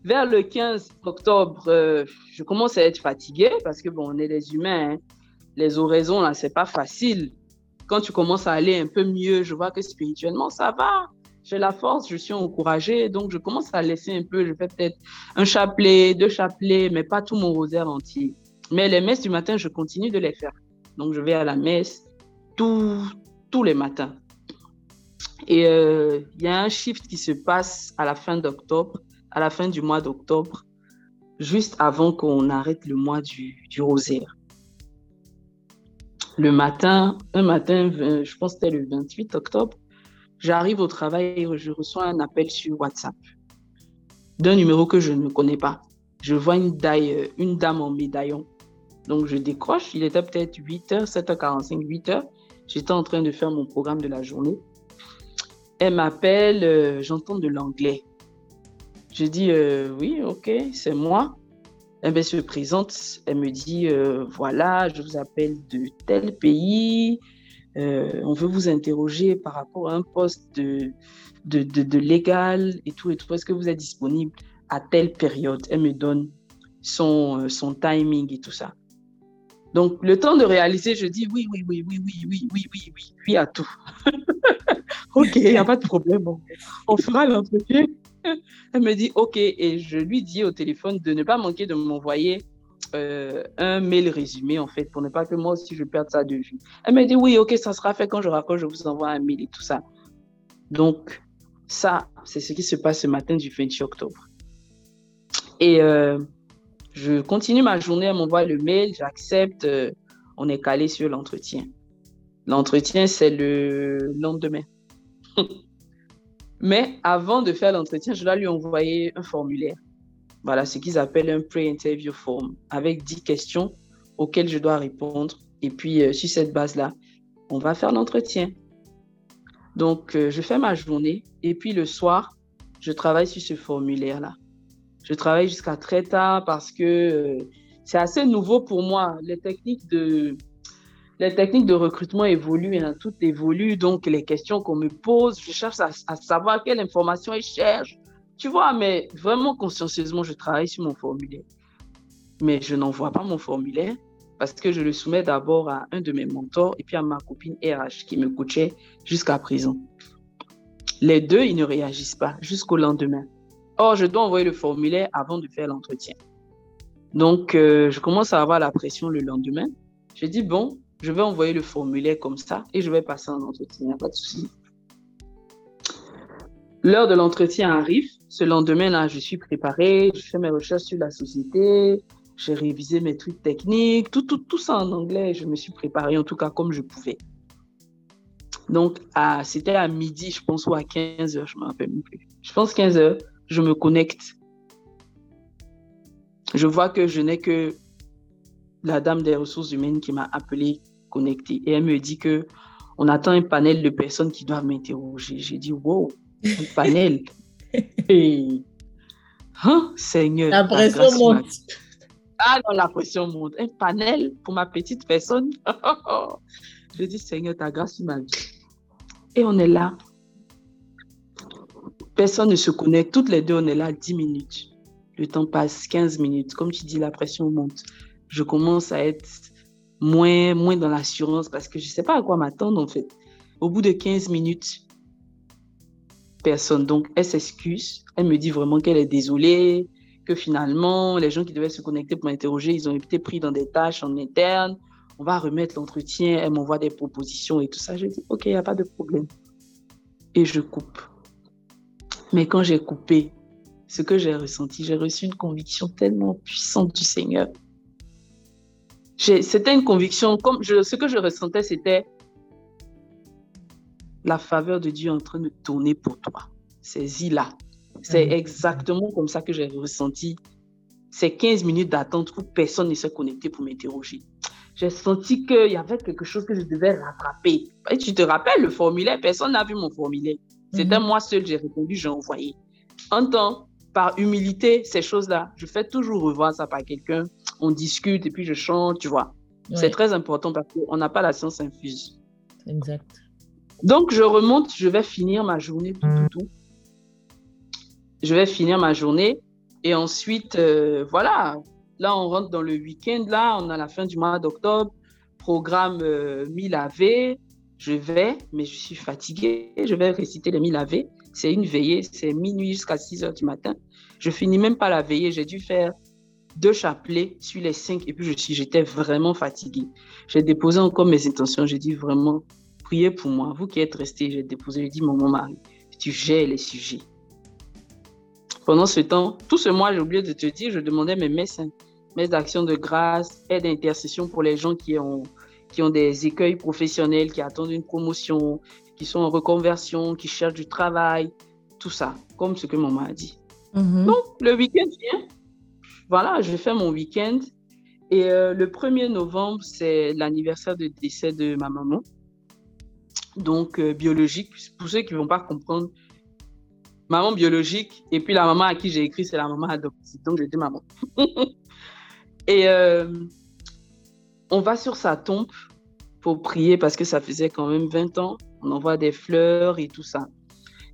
Vers le 15 octobre, euh, je commence à être fatiguée parce que, bon, on est des humains. Hein. Les oraisons, là, c'est pas facile. Quand tu commences à aller un peu mieux, je vois que spirituellement, ça va. J'ai la force, je suis encouragée. Donc, je commence à laisser un peu. Je fais peut-être un chapelet, deux chapelets, mais pas tout mon rosaire entier. Mais les messes du matin, je continue de les faire. Donc, je vais à la messe tous les matins. Et euh, il y a un shift qui se passe à la fin d'octobre, à la fin du mois d'octobre, juste avant qu'on arrête le mois du, du rosaire. Le matin, un matin, je pense que c'était le 28 octobre, j'arrive au travail et je reçois un appel sur WhatsApp d'un numéro que je ne connais pas. Je vois une, une dame en médaillon. Donc je décroche, il était peut-être 8h, 7h45, 8h. J'étais en train de faire mon programme de la journée. Elle m'appelle, euh, j'entends de l'anglais. Je dis euh, oui, ok, c'est moi. Elle se présente, elle me dit euh, voilà, je vous appelle de tel pays. On veut vous interroger par rapport à un poste de, de, de, légal et tout et tout. Est-ce que vous êtes disponible à telle période? Elle me donne son, son timing et tout ça. Donc, le temps de réaliser, je dis oui, oui, oui, oui, oui, oui, oui, oui, oui, oui à tout. ok, il n'y a pas de problème. On fera l'entretien. Elle me dit ok, et je lui dis au téléphone de ne pas manquer de m'envoyer euh, un mail résumé, en fait, pour ne pas que moi aussi je perde ça de vue. Elle me dit oui, ok, ça sera fait quand je raccroche, je vous envoie un mail et tout ça. Donc, ça, c'est ce qui se passe ce matin du 28 octobre. Et euh, je continue ma journée, elle m'envoie le mail, j'accepte, euh, on est calé sur l'entretien. L'entretien, c'est le lendemain. Mais avant de faire l'entretien, je dois lui envoyer un formulaire. Voilà ce qu'ils appellent un pre-interview form avec 10 questions auxquelles je dois répondre. Et puis, euh, sur cette base-là, on va faire l'entretien. Donc, euh, je fais ma journée et puis le soir, je travaille sur ce formulaire-là. Je travaille jusqu'à très tard parce que euh, c'est assez nouveau pour moi. Les techniques de, les techniques de recrutement évoluent, hein, tout évolue. Donc, les questions qu'on me pose, je cherche à, savoir quelle information je cherche. Tu vois, mais vraiment consciencieusement, je travaille sur mon formulaire. Mais je n'envoie pas mon formulaire parce que je le soumets d'abord à un de mes mentors et puis à ma copine RH qui me coachait jusqu'à présent. Les deux, ils ne réagissent pas jusqu'au lendemain. Or, je dois envoyer le formulaire avant de faire l'entretien. Donc, euh, je commence à avoir la pression le lendemain. Je dis, bon, je vais envoyer le formulaire comme ça et je vais passer en entretien, pas de souci. L'heure de l'entretien arrive. Ce lendemain-là, je suis préparée, je fais mes recherches sur la société, j'ai révisé mes trucs techniques, tout, tout, tout ça en anglais. Je me suis préparée en tout cas comme je pouvais. Donc, c'était à midi, je pense, ou à 15 heures, je ne me rappelle plus. Je pense 15 heures, je me connecte. Je vois que je n'ai que la dame des ressources humaines qui m'a appelé connecté. Et elle me dit que on attend un panel de personnes qui doivent m'interroger. J'ai dit, wow, un panel. Et, hein, Seigneur. La pression monte. Ah non, la pression monte. Un panel pour ma petite personne. Je dis, Seigneur, ta grâce m'a vie. Et on est là. Personne ne se connecte. Toutes les deux, on est là 10 minutes. Le temps passe 15 minutes. Comme tu dis, la pression monte. Je commence à être moins, moins dans l'assurance parce que je ne sais pas à quoi m'attendre en fait. Au bout de 15 minutes, personne. Donc, elle s'excuse. Elle me dit vraiment qu'elle est désolée, que finalement, les gens qui devaient se connecter pour m'interroger, ils ont été pris dans des tâches en interne. On va remettre l'entretien. Elle m'envoie des propositions et tout ça. Je dis, OK, il n'y a pas de problème. Et je coupe. Mais quand j'ai coupé, ce que j'ai ressenti, j'ai reçu une conviction tellement puissante du Seigneur c'était une conviction, comme ce que je ressentais, c'était la faveur de Dieu en train de tourner pour toi. Saisis-la. C'est exactement comme ça que j'ai ressenti ces 15 minutes d'attente où personne ne s'est connecté pour m'interroger. J'ai senti qu'il y avait quelque chose que je devais rattraper. Et tu te rappelles le formulaire, personne n'a vu mon formulaire. C'était mhm. moi seul, j'ai répondu, j'ai envoyé. En temps, par humilité, ces choses-là, je fais toujours revoir ça par quelqu'un on discute et puis je chante, tu vois. C'est très important parce qu'on n'a pas la science infuse. Exact. Donc, je remonte, je vais finir ma journée, tout, tout, tout. Je vais finir ma journée. Et ensuite, euh, voilà, là, on rentre dans le week-end. Là, on a la fin du mois d'octobre. Programme euh, 1000 AV. Je vais, mais je suis fatiguée. Je vais réciter les 1000 AV. C'est une veillée, c'est minuit jusqu'à 6 heures du matin. Je finis même pas la veillée. J'ai dû faire deux chapelets sur les cinq et puis j'étais vraiment fatiguée. J'ai déposé encore mes intentions. J'ai dit vraiment, priez pour moi. Vous qui êtes restés, j'ai déposé, j'ai dit, mon mari, tu gères les sujets. Pendant ce temps, tout ce mois, j'ai oublié de te dire, je demandais mes messes, mes actions de grâce, aide d'intercession pour les gens qui ont, qui ont des écueils professionnels, qui attendent une promotion, qui sont en reconversion, qui cherchent du travail, tout ça, comme ce que maman a dit. Mhm. Donc, le week-end vient. Voilà, je fais mon week-end. Et euh, le 1er novembre, c'est l'anniversaire de décès de ma maman. Donc, euh, biologique. Pour ceux qui ne vont pas comprendre, maman biologique. Et puis, la maman à qui j'ai écrit, c'est la maman adoptive. Donc, j'ai dit maman. et euh, on va sur sa tombe pour prier parce que ça faisait quand même 20 ans. On envoie des fleurs et tout ça.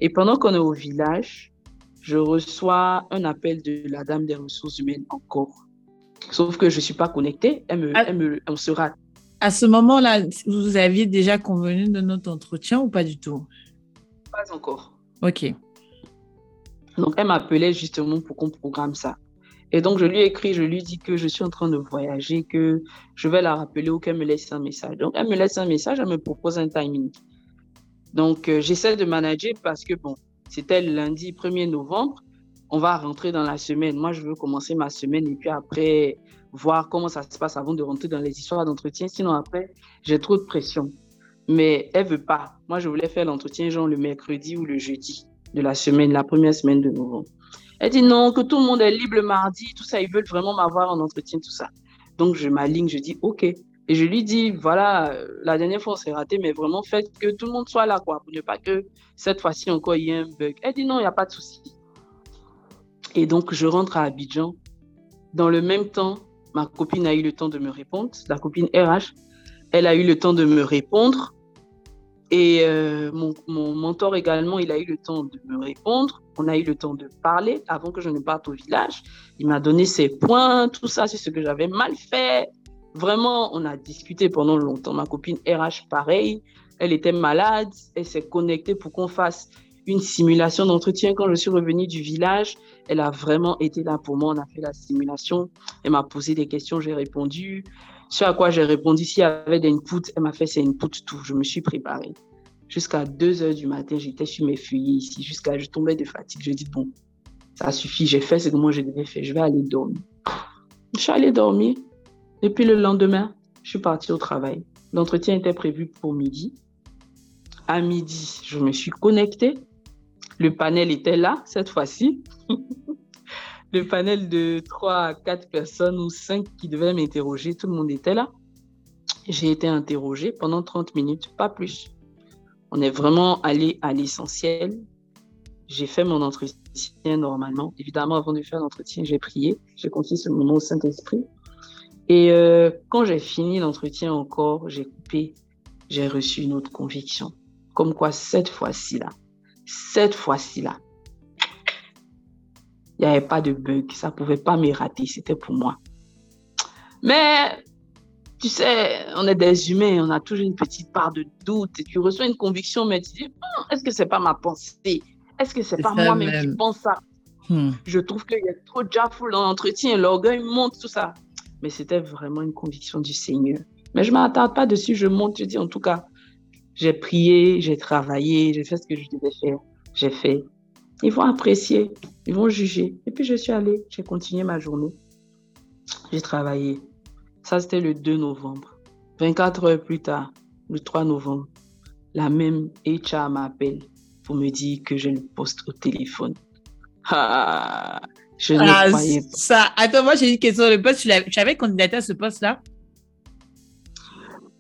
Et pendant qu'on est au village, je reçois un appel de la dame des ressources humaines encore. Sauf que je ne suis pas connectée. Elle me, Ah. elle me, on se rate. À ce moment-là, vous aviez déjà convenu de notre entretien ou pas du tout? Pas encore. Ok. Donc, elle m'appelait justement pour qu'on programme ça. Et donc, je lui ai écrit, je lui dis que je suis en train de voyager, que je vais la rappeler ou qu'elle me laisse un message. Donc, elle me laisse un message, elle me propose un timing. Donc, euh, j'essaie de manager parce que, bon, c'était le lundi 1er novembre. On va rentrer dans la semaine. Moi, je veux commencer ma semaine et puis après, voir comment ça se passe avant de rentrer dans les histoires d'entretien. Sinon, après, j'ai trop de pression. Mais elle veut pas. Moi, je voulais faire l'entretien, genre le mercredi ou le jeudi de la semaine, la première semaine de novembre. Elle dit non, que tout le monde est libre le mardi, tout ça, ils veulent vraiment m'avoir en entretien, tout ça. Donc, je m'aligne, je dis OK. Et je lui dis, voilà, la dernière fois, on s'est raté, mais vraiment, faites que tout le monde soit là, quoi, pour ne pas que cette fois-ci encore, il y ait un bug. Elle dit non, il n'y a pas de souci. Et donc, je rentre à Abidjan. Dans le même temps, ma copine a eu le temps de me répondre, la copine RH, elle a eu le temps de me répondre. Et euh, mon, mon mentor également, il a eu le temps de me répondre. On a eu le temps de parler avant que je ne parte au village. Il m'a donné ses points, tout ça, c'est ce que j'avais mal fait. Vraiment, on a discuté pendant longtemps. Ma copine RH, pareil, elle était malade. Elle s'est connectée pour qu'on fasse une simulation d'entretien. Quand je suis revenue du village, elle a vraiment été là pour moi. On a fait la simulation. Elle m'a posé des questions, j'ai répondu. Ce à quoi j'ai répondu, s'il y avait des inputs, elle m'a fait ses inputs, tout. Je me suis préparée. Jusqu'à 2 heures du matin, j'étais sur mes feuillets ici. Jusqu'à, je tombais de fatigue. Je dis, bon, ça suffit, j'ai fait ce que moi je devais faire. Je vais aller dormir. Je suis allée dormir. Et puis le lendemain, je suis partie au travail. L'entretien était prévu pour midi. À midi, je me suis connectée. Le panel était là, cette fois-ci. le panel de 3 à 4 personnes ou 5 qui devaient m'interroger, tout le monde était là. J'ai été interrogée pendant 30 minutes, pas plus. On est vraiment allé à l'essentiel. J'ai fait mon entretien normalement. Évidemment, avant de faire l'entretien, j'ai prié. J'ai confié ce moment au Saint-Esprit. Et euh, quand j'ai fini l'entretien encore, j'ai coupé, j'ai reçu une autre conviction. Comme quoi, cette fois-ci là, cette fois-ci là, il n'y avait pas de bug. Ça ne pouvait pas me rater. C'était pour moi. Mais, tu sais, on est des humains. On a toujours une petite part de doute. Et tu reçois une conviction, mais tu dis, Hum, est-ce que ce n'est pas ma pensée? Est-ce que ce n'est C'est pas moi-même qui pense ça? Hmm. Je trouve qu'il y a trop de jaffle dans l'entretien. L'orgueil monte, tout ça. Mais c'était vraiment une conviction du Seigneur. Mais je ne m'attarde pas dessus. Je monte, je dis, en tout cas, j'ai prié, j'ai travaillé, j'ai fait ce que je devais faire. J'ai fait. Ils vont apprécier, ils vont juger. Et puis je suis allée, j'ai continué ma journée. J'ai travaillé. Ça, c'était le 2 novembre. 24 heures plus tard, le 3 novembre, la même HR m'appelle pour me dire que j'ai le poste au téléphone. Ah, je ne Ah, croyais pas. ça. Attends, moi j'ai une question. Le poste, tu, tu avais candidaté à ce poste-là?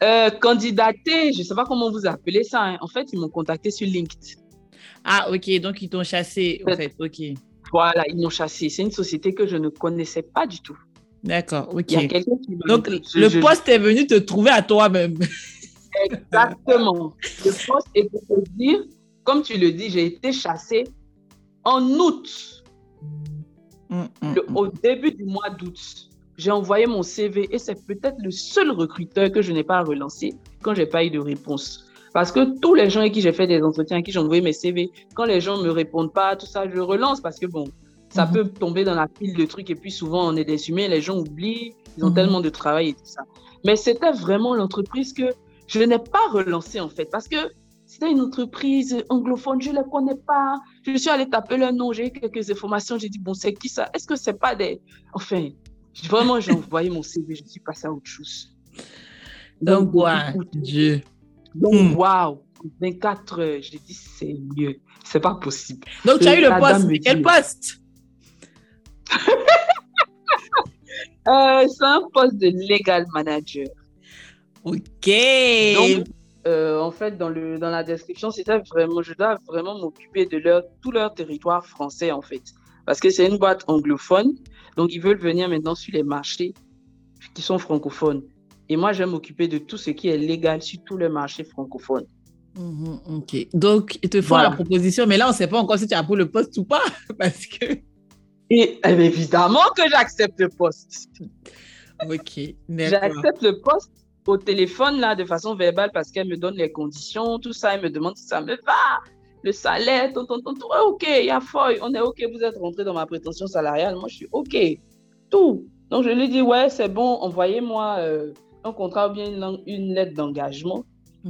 Euh, candidater, je ne sais pas comment vous appelez ça. hein. En fait, ils m'ont contacté sur LinkedIn. Ah, ok. Donc ils t'ont chassé, en fait. Ok. Voilà, ils m'ont chassé. C'est une société que je ne connaissais pas du tout. D'accord, ok. Il y a qui Donc, je- le je- poste est venu te trouver à toi-même. Exactement. Le poste est pour te dire, comme tu le dis, j'ai été chassée en août, Mm, mm, le- mm. au début du mois d'août. J'ai envoyé mon CV et c'est peut-être le seul recruteur que je n'ai pas relancé quand j'ai pas eu de réponse. Parce que tous les gens avec qui j'ai fait des entretiens, à qui j'ai envoyé mes CV, quand les gens me répondent pas, tout ça, je relance parce que bon, ça Mhm. peut tomber dans la pile de trucs et puis souvent on est des humains, les gens oublient, ils ont Mhm. tellement de travail et tout ça. Mais c'était vraiment l'entreprise que je n'ai pas relancée en fait parce que c'était une entreprise anglophone, je ne les connais pas. Je suis allée taper leur nom, j'ai eu quelques informations, j'ai dit bon, c'est qui ça? Est-ce que c'est pas des. Enfin, vraiment, j'ai envoyé mon CV, je suis passée à autre chose. Donc, août, Dieu. donc, Hmm. waouh, 24 heures, j'ai dit c'est mieux, c'est pas possible. Donc, tu as eu le poste. mais Quel poste? Euh, c'est un poste de legal manager. Ok. Donc, euh, en fait, dans, le, dans la description, c'était vraiment, je dois vraiment m'occuper de leur, tout leur territoire français, en fait. Parce que c'est une boîte anglophone, donc ils veulent venir maintenant sur les marchés qui sont francophones. Et moi, je vais m'occuper de tout ce qui est légal sur tout le marché francophone. Mhm, ok. Donc, ils te font Voilà. la proposition, mais là, on ne sait pas encore si tu as pris le poste ou pas. Parce que. Et eh évidemment que j'accepte le poste. Ok. J'accepte le poste au téléphone, là, de façon verbale, parce qu'elle me donne les conditions, tout ça. Elle me demande si ça me va, le salaire, tout, tout, tout, OK, il y a feuille, on est OK, vous êtes rentré dans ma prétention salariale. Moi, je suis OK. Tout. Donc, je lui dis, ouais, c'est bon, envoyez-moi euh, un contrat ou bien une, lettre d'engagement.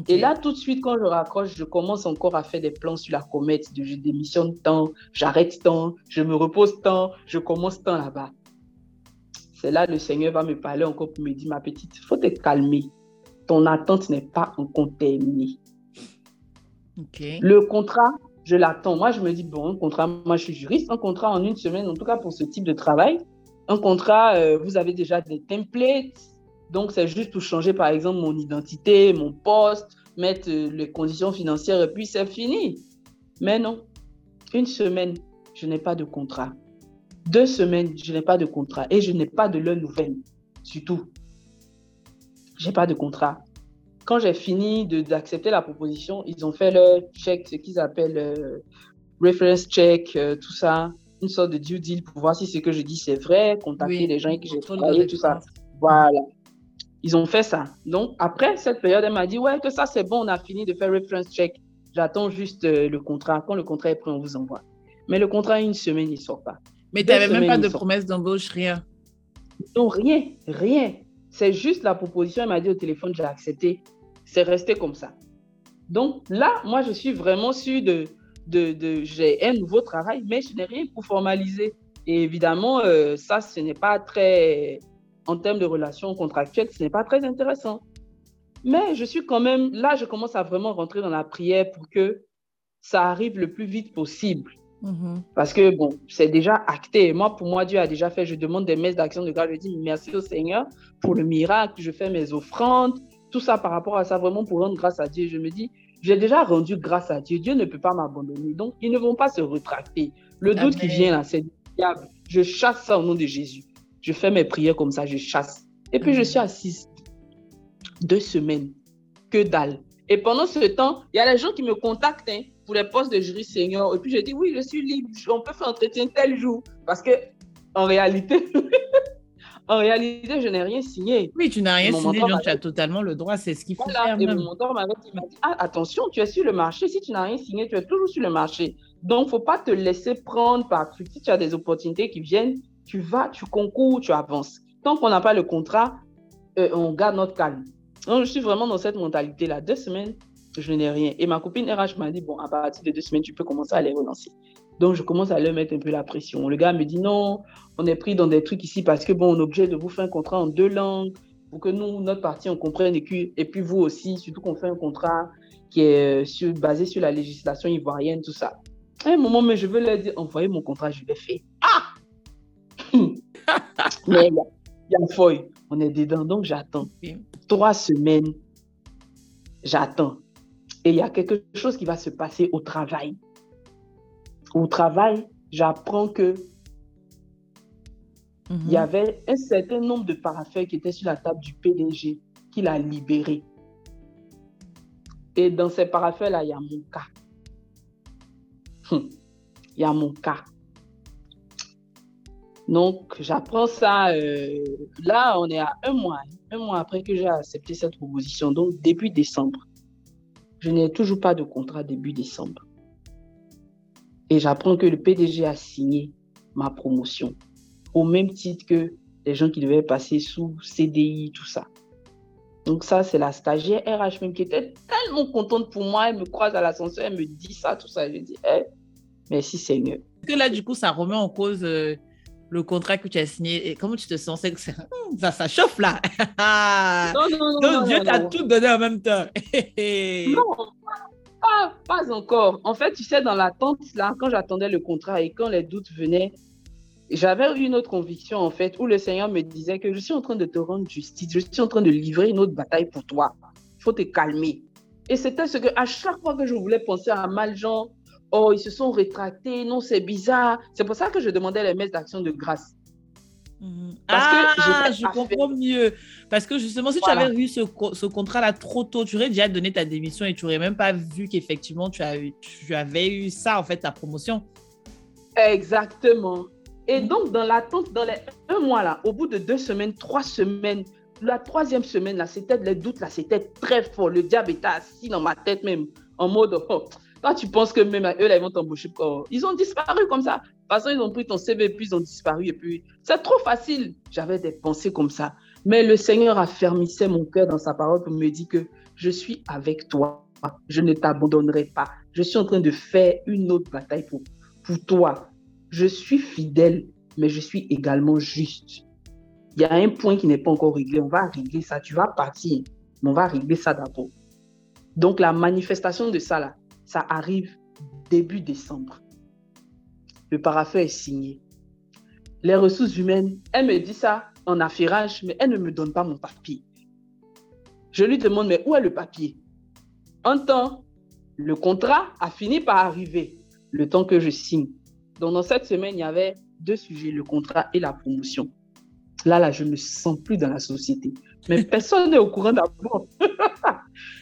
Et là, tout de suite, quand je raccroche, je commence encore à faire des plans sur la comète. de Je démissionne tant, j'arrête tant, je me repose tant, je commence tant là-bas. C'est là le Seigneur va me parler encore pour me dire, ma petite, il faut te calmer. Ton attente n'est pas encore terminée. Le contrat, je l'attends. Moi, je me dis, bon, un contrat, moi, je suis juriste, un contrat en une semaine, en tout cas pour ce type de travail. Un contrat, euh, vous avez déjà des templates. Donc, c'est juste pour changer, par exemple, mon identité, mon poste, mettre euh, les conditions financières et puis c'est fini. Mais non, une semaine, je n'ai pas de contrat. Deux semaines, je n'ai pas de contrat et je n'ai pas de leurs nouvelles, surtout. J'ai pas de contrat. Quand j'ai fini d'accepter la proposition, ils ont fait leur check, ce qu'ils appellent euh, reference check, euh, tout ça, une sorte de due deal pour voir si ce que je dis c'est vrai, contacter Oui, les gens avec qui j'ai travaillé, tout ça. Voilà. Ils ont fait ça. Donc, après cette période, elle m'a dit Ouais, que ça c'est bon, on a fini de faire reference check. J'attends juste euh, le contrat. Quand le contrat est prêt, on vous envoie. Mais le contrat, une semaine, il ne sort pas. Mais tu n'avais même pas de promesse d'embauche, rien. Non, rien, rien. C'est juste la proposition, elle m'a dit au téléphone, j'ai accepté. C'est resté comme ça. Donc là, moi, je suis vraiment sûre de, de, de j'ai un nouveau travail, mais je n'ai rien pour formaliser. Et évidemment, euh, ça, ce n'est pas très, en termes de relations contractuelles, ce n'est pas très intéressant. Mais je suis quand même, là, je commence à vraiment rentrer dans la prière pour que ça arrive le plus vite possible. Mhm. Parce que, bon, c'est déjà acté. Moi, pour moi, Dieu a déjà fait. Je demande des messes d'action de grâce. Je dis merci au Seigneur pour le miracle. Je fais mes offrandes. Tout ça par rapport à ça, vraiment pour rendre grâce à Dieu. Je me dis, j'ai déjà rendu grâce à Dieu. Dieu ne peut pas m'abandonner. Donc, ils ne vont pas se retracter. Le doute qui vient là, c'est du diable. Je chasse ça au nom de Jésus. Je fais mes prières comme ça, je chasse. Et puis, je suis assise deux semaines. Que dalle. Et pendant ce temps, il y a les gens qui me contactent hein, pour les postes de jury senior. Et puis je dis oui, je suis libre, on peut faire entretien tel jour. Parce que en réalité, en réalité, je n'ai rien signé. Oui, tu n'as rien Mon signé, donc tu as totalement le droit, c'est ce qu'il faut Voilà. faire Et même. mon mentor m'avait dit, ah, attention, tu es sur le marché. Si tu n'as rien signé, tu es toujours sur le marché. Donc, il ne faut pas te laisser prendre par truc. Si tu as des opportunités qui viennent, tu vas, tu concours, tu avances. Tant qu'on n'a pas le contrat, euh, on garde notre calme. Donc, je suis vraiment dans cette mentalité-là. Deux semaines, je n'ai rien. Et ma copine RH m'a dit, bon, à partir de deux semaines, tu peux commencer à les relancer. Donc, je commence à leur mettre un peu la pression. Le gars me dit, non, on est pris dans des trucs ici parce que, bon, on est obligé de vous faire un contrat en deux langues pour que nous, notre partie, on comprenne et, que- et puis vous aussi, surtout qu'on fait un contrat qui est euh, sur- basé sur la législation ivoirienne, tout ça. À un moment, mais je veux leur dire, envoyez mon contrat, je l'ai fait. Ah Mais il y y a une feuille. On est dedans, donc j'attends. Trois semaines, j'attends. Et il y a quelque chose qui va se passer au travail. Au travail, j'apprends que il y avait un certain nombre de paraffeurs qui étaient sur la table du PDG qu'il a libéré. Et dans ces paraffeurs-là, il y a mon cas. Hum. Il y a mon cas. Donc, j'apprends ça. Euh, là, on est à un mois, un mois après que j'ai accepté cette proposition, donc début décembre. Je n'ai toujours pas de contrat début décembre. Et j'apprends que le PDG a signé ma promotion, au même titre que les gens qui devaient passer sous CDI, tout ça. Donc ça, c'est la stagiaire RH même qui était tellement contente pour moi. Elle me croise à l'ascenseur, elle me dit ça, tout ça. Je dis, eh, merci Seigneur. Que là, du coup, ça remet en cause euh, le contrat que tu as signé? Et comment tu te sens? Que ça, ça chauffe là Non, non, non. Donc Dieu t'a tout donné en même temps. non, pas, encore. En fait, tu sais, dans l'attente, là, quand j'attendais le contrat et quand les doutes venaient, j'avais une autre conviction, en fait, où le Seigneur me disait que je suis en train de te rendre justice, je suis en train de livrer une autre bataille pour toi. Il faut te calmer. Et c'était ce que, à chaque fois que je voulais penser à mal, genre, oh, ils se sont rétractés, non, c'est bizarre. C'est pour ça que je demandais les messes d'action de grâce. Parce ah, je comprends mieux. Parce que justement, si tu avais eu ce, ce contrat-là trop tôt, tu aurais déjà donné ta démission et tu n'aurais même pas vu qu'effectivement, tu, tu avais eu ça, en fait, ta promotion. Exactement. Et donc, dans l'attente, dans les un mois là, au bout de deux semaines, trois semaines, la troisième semaine là, c'était les doutes là, c'était très fort. Le diable était assis dans ma tête même, en mode, oh, toi tu penses que même eux là, ils vont t'embaucher. Ils ont disparu comme ça. De toute façon, ils ont pris ton CV, puis ils ont disparu. Et puis, c'est trop facile. J'avais des pensées comme ça. Mais le Seigneur affermissait mon cœur dans sa parole pour me dire que je suis avec toi. Je ne t'abandonnerai pas. Je suis en train de faire une autre bataille pour, pour toi je suis fidèle, mais je suis également juste. Il y a un point qui n'est pas encore réglé. On va régler ça. Tu vas partir, mais on va régler ça d'abord. Donc, la manifestation de ça, là, ça arrive début décembre. Le paraffeur est signé. Les ressources humaines, elle me dit ça en affairage, mais elle ne me donne pas mon papier. Je lui demande, mais où est le papier? Un temps, le contrat a fini par arriver, le temps que je signe. Donc, dans cette semaine, il y avait deux sujets, le contrat et la promotion. Là, là, je ne me sens plus dans la société. Mais personne n'est au courant d'abord.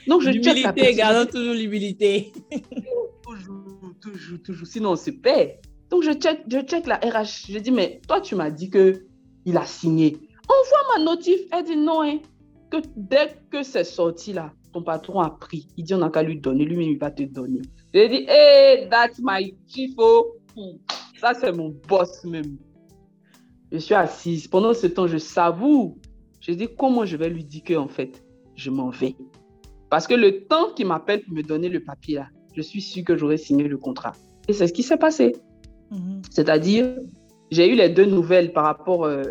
Donc, je L'humilité, gardons toujours l'humilité. toujours, toujours, toujours. Sinon, on se perd. Donc, je check, je check la RH. Je dis, mais toi, tu m'as dit qu'il a signé. Envoie ma notif. Elle dit non, hein, que dès que c'est sorti là, ton patron a pris. Il dit, on n'a qu'à lui donner. Lui-même, il va te donner. Je dit, hey, that's my chief. Oh. Ça, c'est mon boss même. Je suis assise. Pendant ce temps, je savoure. Je dis comment je vais lui dire que en fait, je m'en vais? Parce que le temps qu'il m'appelle pour me donner le papier là, je suis sûre que j'aurais signé le contrat. Et c'est ce qui s'est passé. Mhm. C'est-à-dire, j'ai eu les deux nouvelles par rapport euh,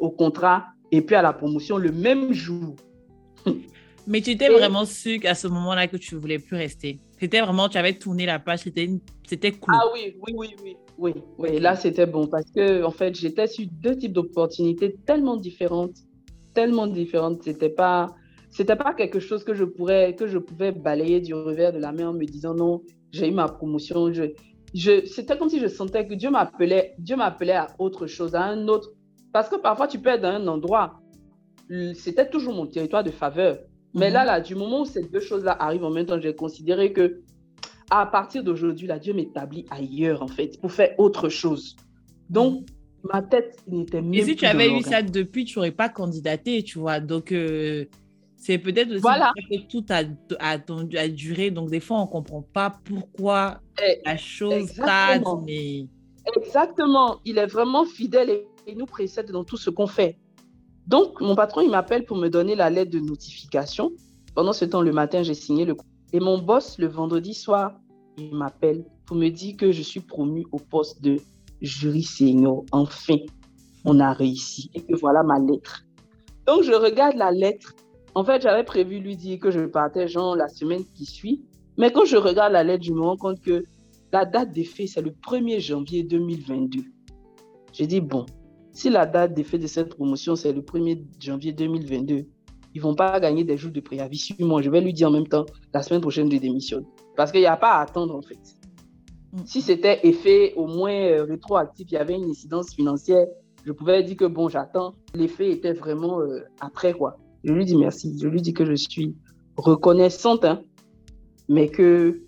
au contrat et puis à la promotion le même jour. Mais tu étais vraiment sûr qu'à ce moment-là que tu ne voulais plus rester. C'était vraiment, tu avais tourné la page, c'était, c'était cool. Ah oui, oui, oui, oui. Oui, oui, là c'était bon parce que en fait j'étais sur deux types d'opportunités tellement différentes, tellement différentes. C'était pas, c'était pas quelque chose que je pourrais, que je pouvais balayer du revers de la main en me disant non, j'ai eu ma promotion. Je, je, c'était comme si je sentais que Dieu m'appelait, Dieu m'appelait à autre chose, à un autre. Parce que parfois tu peux être dans un endroit, c'était toujours mon territoire de faveur. Mais là, mhm. là, du moment où ces deux choses-là arrivent en même temps, j'ai considéré que à partir d'aujourd'hui, là, Dieu m'établit ailleurs, en fait, pour faire autre chose. Donc, ma tête n'était même Et si tu avais eu ça depuis, tu n'aurais pas candidaté, tu vois. Donc, euh, c'est peut-être aussi voilà. que tout a, a, duré. Donc, des fois, on ne comprend pas pourquoi eh, la chose tarde. Mais... Exactement. Il est vraiment fidèle et il nous précède dans tout ce qu'on fait. Donc, mon patron, il m'appelle pour me donner la lettre de notification. Pendant ce temps, le matin, j'ai signé le et mon boss, le vendredi soir, il m'appelle pour me dire que je suis promu au poste de jury senior. Enfin, on a réussi et que voilà ma lettre. Donc, je regarde la lettre. En fait, j'avais prévu lui dire que je partais genre la semaine qui suit. Mais quand je regarde la lettre, je me rends compte que la date d'effet, c'est le 1er janvier 2022. J'ai dit, bon, si la date d'effet de cette promotion, c'est le 1er janvier 2022, ils vont pas gagner des jours de préavis sur moi. Je vais lui dire en même temps, la semaine prochaine, je démissionne. Parce qu'il n'y a pas à attendre, en fait. Mm. Si c'était effet au moins euh, rétroactif, il y avait une incidence financière, Je pouvais dire que bon, j'attends. L'effet était vraiment euh, après quoi. Je lui dis merci. Je lui dis que je suis reconnaissante, hein, mais que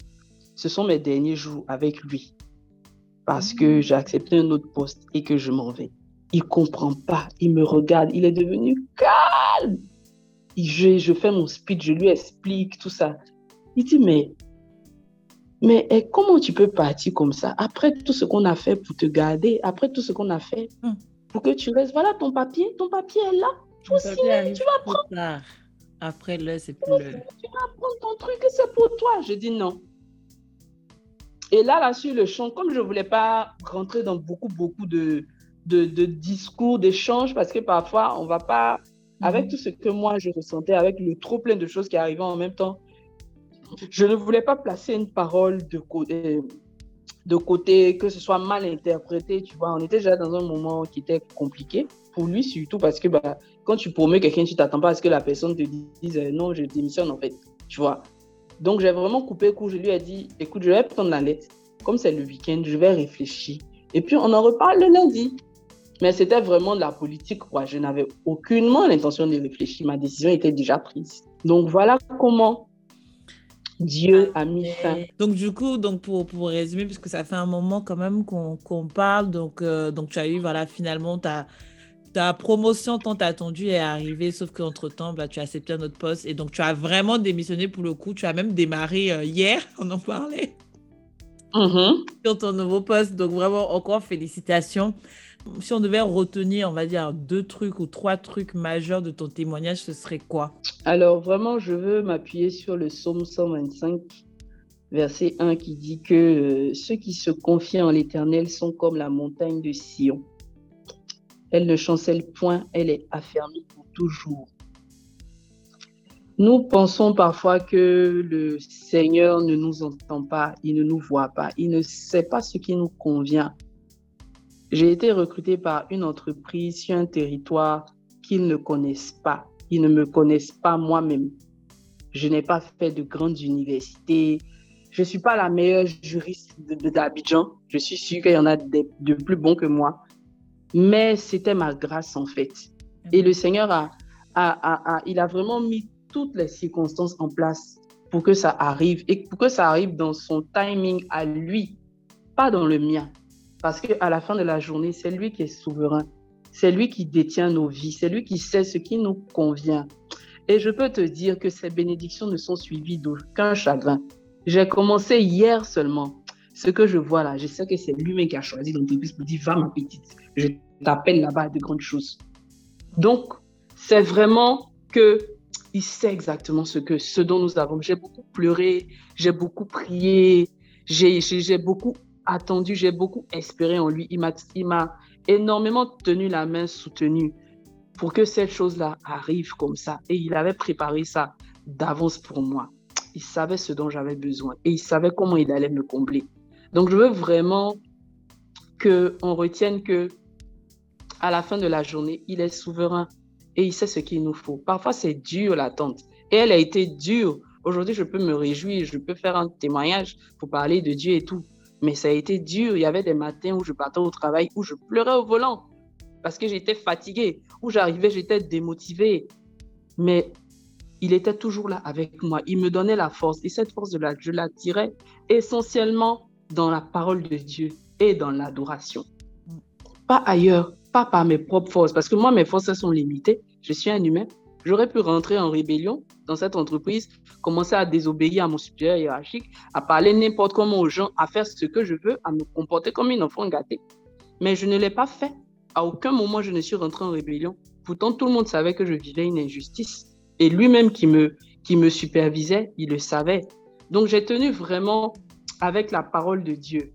ce sont mes derniers jours avec lui parce que j'ai accepté un autre poste et que je m'en vais. Il comprend pas. Il me regarde. Il est devenu calme. Je, je fais mon speech, je lui explique tout ça. Il dit mais mais eh, comment tu peux partir comme ça? Après tout ce qu'on a fait pour te garder, après tout ce qu'on a fait mmh. pour que tu restes Voilà ton papier, ton papier est là. Tu vas prendre. Après là, c'est plus Tu vas prendre ton truc c'est pour toi. Je dis non. Et là, là, sur le champ, comme je ne voulais pas rentrer dans beaucoup, beaucoup de, de, discours, d'échanges, parce que parfois, on ne va pas, avec mhm. tout ce que moi je ressentais, avec le trop plein de choses qui arrivaient en même temps, je ne voulais pas placer une parole de côté, de côté, que ce soit mal interprété, tu vois. On était déjà dans un moment qui était compliqué, pour lui surtout, parce que bah, quand tu promets quelqu'un, tu t'attends pas à ce que la personne te dise euh, non, je démissionne en fait, tu vois. Donc, j'ai vraiment coupé court. Je lui ai dit, écoute, je vais prendre la lettre. Comme c'est le week-end, je vais réfléchir. Et puis, on en reparle le lundi. Mais c'était vraiment de la politique, quoi. Je n'avais aucunement l'intention de réfléchir. Ma décision était déjà prise. Donc, voilà comment Dieu a mis fin. Donc, du coup, donc pour, pour résumer, puisque ça fait un moment quand même qu'on parle, donc, euh, donc tu as eu, voilà, finalement, tu as ta promotion tant attendue est arrivée, sauf qu'entre-temps, bah, tu as accepté un autre poste. Et donc, tu as vraiment démissionné pour le coup. Tu as même démarré euh, hier, on en parlait, mm-hmm. sur ton nouveau poste. Donc, vraiment, encore félicitations. Si on devait retenir, on va dire, deux trucs ou trois trucs majeurs de ton témoignage, ce serait quoi? Alors, vraiment, je veux m'appuyer sur le psaume 125, verset 1, qui dit que euh, ceux qui se confient en l'Éternel sont comme la montagne de Sion elle ne chancelle point, elle est affermie pour toujours. Nous pensons parfois que le Seigneur ne nous entend pas, il ne nous voit pas, il ne sait pas ce qui nous convient. J'ai été recruté par une entreprise sur un territoire qu'ils ne connaissent pas. Ils ne me connaissent pas moi-même. Je n'ai pas fait de grandes universités. Je ne suis pas la meilleure juriste d'Abidjan. Je suis sûre qu'il y en a de plus bons que moi mais c'était ma grâce en fait. Et le Seigneur a, a, a, il a vraiment mis toutes les circonstances en place pour que ça arrive et pour que ça arrive dans son timing à lui, pas dans le mien. Parce qu'à la fin de la journée, c'est lui qui est souverain. C'est lui qui détient nos vies. C'est lui qui sait ce qui nous convient. Et je peux te dire que ces bénédictions ne sont suivies d'aucun chagrin. J'ai commencé hier seulement ce que je vois là, je sais que c'est lui-même qui a choisi l'entreprise pour dire, va ma petite, je t'appelle là-bas de grandes choses. Donc, c'est vraiment que il sait exactement ce, que, ce dont nous avons. J'ai beaucoup pleuré, j'ai beaucoup prié, j'ai beaucoup attendu, j'ai beaucoup espéré en lui. Il m'a énormément tenu la main, soutenu pour que cette chose-là arrive comme ça. Et il avait préparé ça d'avance pour moi. Il savait ce dont j'avais besoin et il savait comment il allait me combler. Donc, je veux vraiment qu'on retienne que à la fin de la journée, il est souverain et il sait ce qu'il nous faut. Parfois, c'est dur l'attente. Et elle a été dure. Aujourd'hui, je peux me réjouir, je peux faire un témoignage pour parler de Dieu et tout. Mais ça a été dur. Il y avait des matins où je partais au travail, où je pleurais au volant parce que j'étais fatiguée, où j'arrivais, j'étais démotivée. Mais il était toujours là avec moi. Il me donnait la force. Et cette force-là, je la tirais essentiellement dans la parole de Dieu et dans l'adoration. Pas ailleurs, pas par mes propres forces, parce que moi, mes forces sont limitées. Je suis un humain. J'aurais pu rentrer en rébellion dans cette entreprise, commencer à désobéir à mon supérieur hiérarchique, à parler n'importe comment aux gens, à faire ce que je veux, à me comporter comme une enfant gâtée. Mais je ne l'ai pas fait. À aucun moment, je ne suis rentré en rébellion. Pourtant, tout le monde savait que je vivais une injustice. Et lui-même qui me, qui me supervisait, il le savait. Donc, j'ai tenu vraiment avec la parole de Dieu.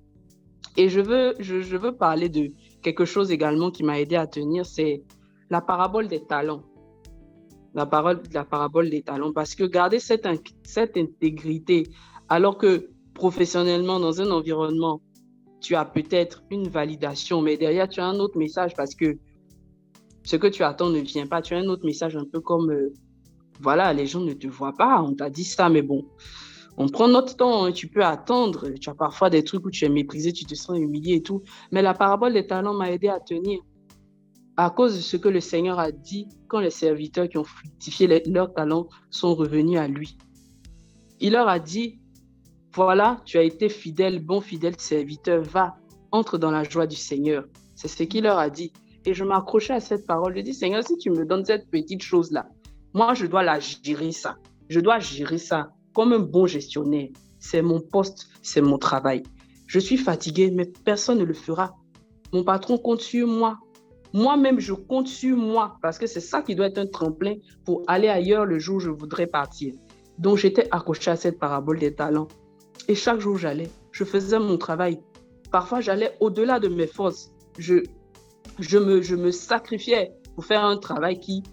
Et je veux, je, veux parler de quelque chose également qui m'a aidé à tenir, c'est la parabole des talents. La, la parabole des talents. Parce que garder cette, cette intégrité, alors que professionnellement, dans un environnement, tu as peut-être une validation, mais derrière, tu as un autre message parce que ce que tu attends ne vient pas. Tu as un autre message un peu comme, euh, voilà, les gens ne te voient pas, on t'a dit ça, mais bon, on prend notre temps, hein. tu peux attendre. Tu as parfois des trucs où tu es méprisé, tu te sens humilié et tout. Mais la parabole des talents m'a aidé à tenir. à cause de ce que le Seigneur a dit quand les serviteurs qui ont fructifié leurs talents sont revenus à lui. Il leur a dit, voilà, tu as été fidèle, bon fidèle serviteur, va, entre dans la joie du Seigneur. C'est ce qu'il leur a dit. Et je m'accrochais à cette parole. Je dis, Seigneur, si tu me donnes cette petite chose-là, moi, je dois la gérer ça. Je dois gérer ça comme un bon gestionnaire. C'est mon poste, c'est mon travail. Je suis fatigué, mais personne ne le fera. Mon patron compte sur moi. Moi-même, je compte sur moi parce que c'est ça qui doit être un tremplin pour aller ailleurs le jour où je voudrais partir. Donc, j'étais accroché à cette parabole des talents. Et chaque jour, j'allais. Je faisais mon travail. Parfois, j'allais au-delà de mes forces. Je, je, me, je me sacrifiais pour faire un travail qui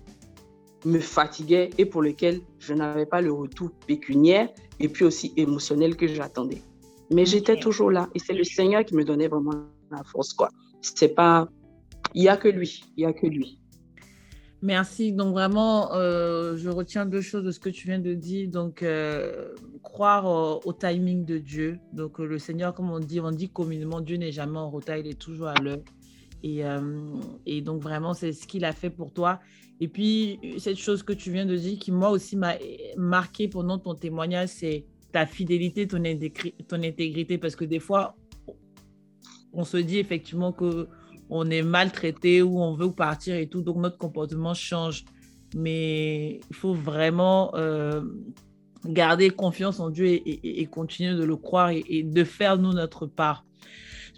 me fatiguait et pour lequel je n'avais pas le retour pécuniaire et puis aussi émotionnel que j'attendais. Mais j'étais toujours là et c'est le Seigneur qui me donnait vraiment la force. quoi. C'est pas. Il n'y a que lui. Il n'y a que lui. Merci. Donc vraiment, euh, je retiens deux choses de ce que tu viens de dire. Donc, euh, croire au, timing de Dieu. Donc, le Seigneur, comme on dit, on dit communément, Dieu n'est jamais en retard, il est toujours à l'heure. Et, euh, et, donc, vraiment, c'est ce qu'il a fait pour toi. Et puis, cette chose que tu viens de dire, qui moi aussi m'a marqué pendant ton témoignage, c'est ta fidélité, ton, intégrité. Parce que des fois, on se dit effectivement que on est maltraité ou on veut partir et tout, donc notre comportement change. Mais il faut vraiment euh, garder confiance en Dieu et, continuer de le croire et, de faire nous notre part.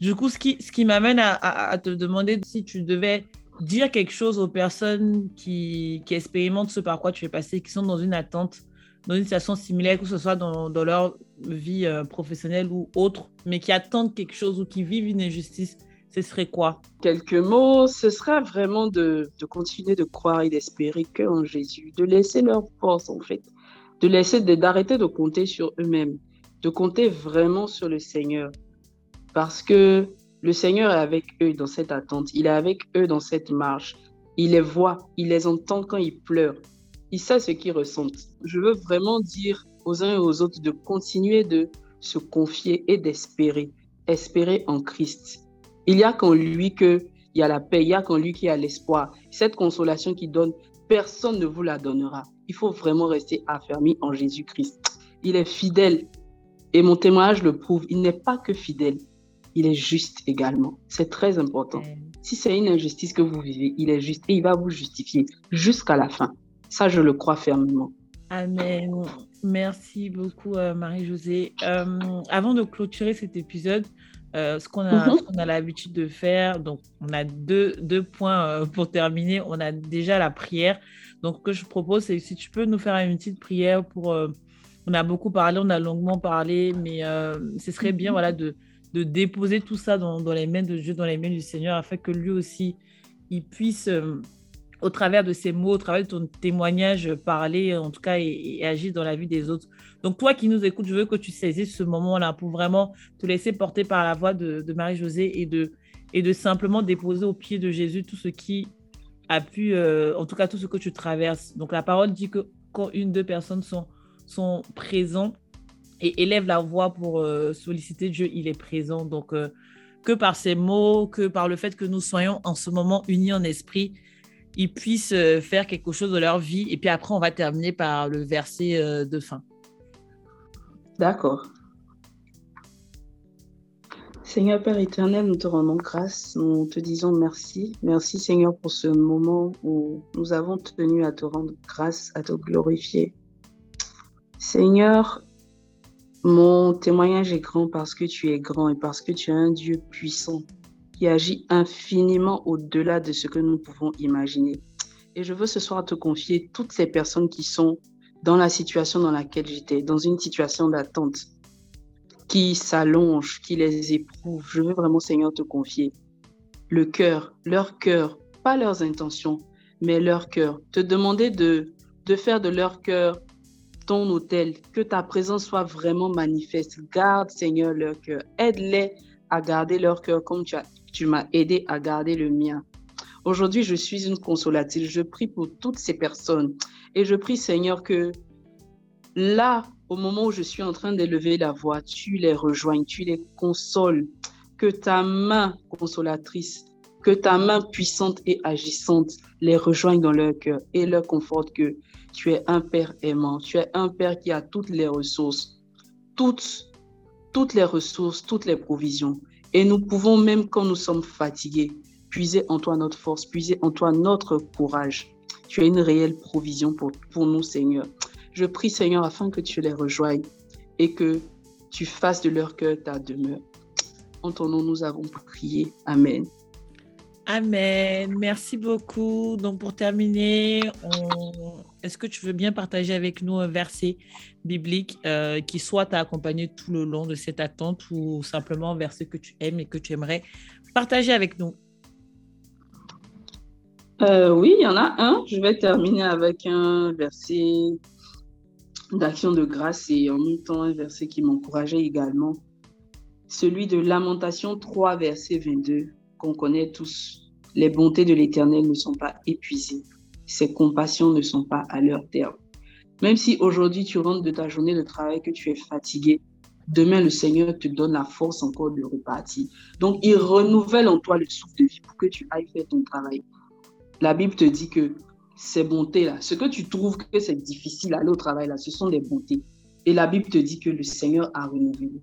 Du coup, ce qui, ce qui m'amène à, te demander si tu devais dire quelque chose aux personnes qui, qui, expérimentent ce par quoi tu es passé, qui sont dans une attente, dans une situation similaire, que ce soit dans, dans leur vie euh, professionnelle ou autre, mais qui attendent quelque chose ou qui vivent une injustice ce serait quoi? Quelques mots, ce serait vraiment de, continuer de croire et d'espérer qu'en Jésus, de laisser leur force en fait, de laisser d'arrêter de compter sur eux-mêmes, de compter vraiment sur le Seigneur, parce que le Seigneur est avec eux dans cette attente, il est avec eux dans cette marche, il les voit, il les entend quand ils pleurent, il sait ce qu'ils ressentent. Je veux vraiment dire aux uns et aux autres de continuer de se confier et d'espérer, espérer en Christ il n'y a qu'en lui qu'il y a la paix, il n'y a qu'en lui qu'il y a l'espoir. Cette consolation qu'il donne, personne ne vous la donnera. Il faut vraiment rester affermi en Jésus-Christ. Il est fidèle. Et mon témoignage le prouve. Il n'est pas que fidèle, il est juste également. C'est très important. Si c'est une injustice que vous vivez, il est juste et il va vous justifier jusqu'à la fin. Ça, je le crois fermement. Amen. Merci beaucoup, euh, Marie-Josée. Euh, avant de clôturer cet épisode, euh, ce qu'on a, mhm. a l'habitude de faire, donc on a deux, deux points euh, pour terminer. On a déjà la prière. Donc, ce que je propose, c'est si tu peux nous faire une petite prière pour. Euh, on a beaucoup parlé, on a longuement parlé, mais ce serait bien mhm. voilà, de, de déposer tout ça dans, dans, les mains de Dieu, dans les mains du Seigneur, afin que lui aussi, il puisse au travers de ces mots, au travers de ton témoignage, parler en tout cas et, agir dans la vie des autres. Donc toi qui nous écoutes, je veux que tu saisisses ce moment-là pour vraiment te laisser porter par la voix de, Marie-Josée et de, et de simplement déposer au pied de Jésus tout ce qui a pu, euh, en tout cas tout ce que tu traverses. Donc la parole dit que quand une, deux personnes sont, sont présents et élèvent la voix pour euh, solliciter Dieu, il est présent. Donc euh, que par ces mots, que par le fait que nous soyons en ce moment unis en esprit, ils puissent euh, faire quelque chose de leur vie. Et puis après, on va terminer par le verset de fin. D'accord. Seigneur Père éternel, nous te rendons grâce, nous te disons merci. Merci Seigneur pour ce moment où nous avons tenu à te rendre grâce, à te glorifier. Seigneur, mon témoignage est grand parce que tu es grand et parce que tu es un Dieu puissant qui agit infiniment au-delà de ce que nous pouvons imaginer. Et je veux ce soir te confier toutes ces personnes qui sont dans la situation dans laquelle j'étais, dans une situation d'attente, qui s'allongent, qui les éprouvent. Je veux vraiment, Seigneur, te confier le cœur, leur cœur, pas leurs intentions, mais leur cœur. Te demander de, de faire de leur cœur ton hôtel, que ta présence soit vraiment manifeste. Garde, Seigneur, leur cœur. Aide-les à garder leur cœur comme tu as tu m'as aidé à garder le mien. Aujourd'hui, je suis une consolatrice. Je prie pour toutes ces personnes. Et je prie, Seigneur, que là, au moment où je suis en train d'élever la voix, tu les rejoignes, tu les consoles. Que ta main consolatrice Que ta main puissante et agissante les rejoigne dans leur cœur et leur conforte que tu es un Père aimant, tu es un Père qui a toutes les ressources, toutes, toutes les ressources, toutes les provisions. Et nous pouvons même quand nous sommes fatigués, puiser en toi notre force, puiser en toi notre courage. Tu as une réelle provision pour, pour nous, Seigneur. Je prie, Seigneur, afin que tu les rejoignes et que tu fasses de leur cœur ta demeure. En ton nom, nous avons prié. Amen. Amen. Merci beaucoup. Donc, pour terminer, est-ce que tu veux bien partager avec nous un verset biblique euh, qui soit t'a accompagné tout le long de cette attente ou simplement un verset que tu aimes et que tu aimerais partager avec nous? Euh, Oui, il y en a un. Je vais terminer avec un verset d'action de grâce et en même temps un verset qui m'encourageait également. Celui de Lamentation 3, verset 22, qu'on connaît tous. Les bontés de l'Éternel ne sont pas épuisées. Ses compassions ne sont pas à leur terme. Même si aujourd'hui tu rentres de ta journée de travail, que tu es fatigué, demain le Seigneur te donne la force encore de repartir. Donc il renouvelle en toi le souffle de vie pour que tu ailles faire ton travail. La Bible te dit que ces bontés-là, ce que tu trouves que c'est difficile à aller au travail-là, ce sont des bontés. Et la Bible te dit que le Seigneur a renouvelé.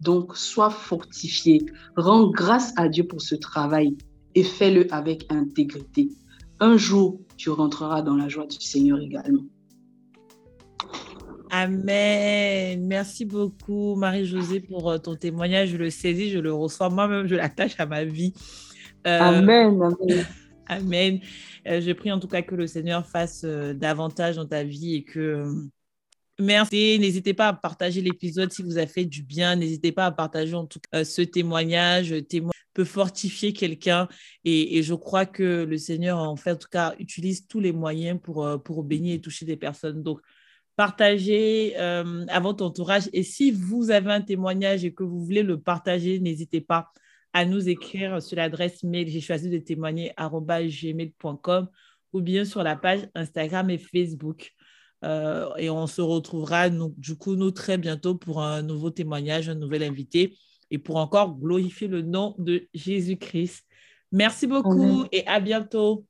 Donc, sois fortifié. Rends grâce à Dieu pour ce travail et fais-le avec intégrité. Un jour, tu rentreras dans la joie du Seigneur également. Amen. Merci beaucoup, Marie-Josée, pour euh, ton témoignage. Je le saisis, je le reçois moi-même, je l'attache à ma vie. Euh, amen. Amen. Amen. Euh, je prie en tout cas que le Seigneur fasse davantage dans ta vie et que Merci. N'hésitez pas à partager l'épisode si vous a fait du bien. N'hésitez pas à partager en tout cas ce témoignage. Témoignage peut fortifier quelqu'un. Et, je crois que le Seigneur, en fait, en tout cas, utilise tous les moyens pour, euh, pour bénir et toucher des personnes. Donc, partagez euh, à votre entourage. Et si vous avez un témoignage et que vous voulez le partager, n'hésitez pas à nous écrire sur l'adresse mail j'ai choisi de témoigner gmail.com ou bien sur la page Instagram et Facebook. Euh, et on se retrouvera, du coup, nous, très bientôt pour un nouveau témoignage, un nouvel invité et pour encore glorifier le nom de Jésus-Christ. Merci beaucoup et à bientôt.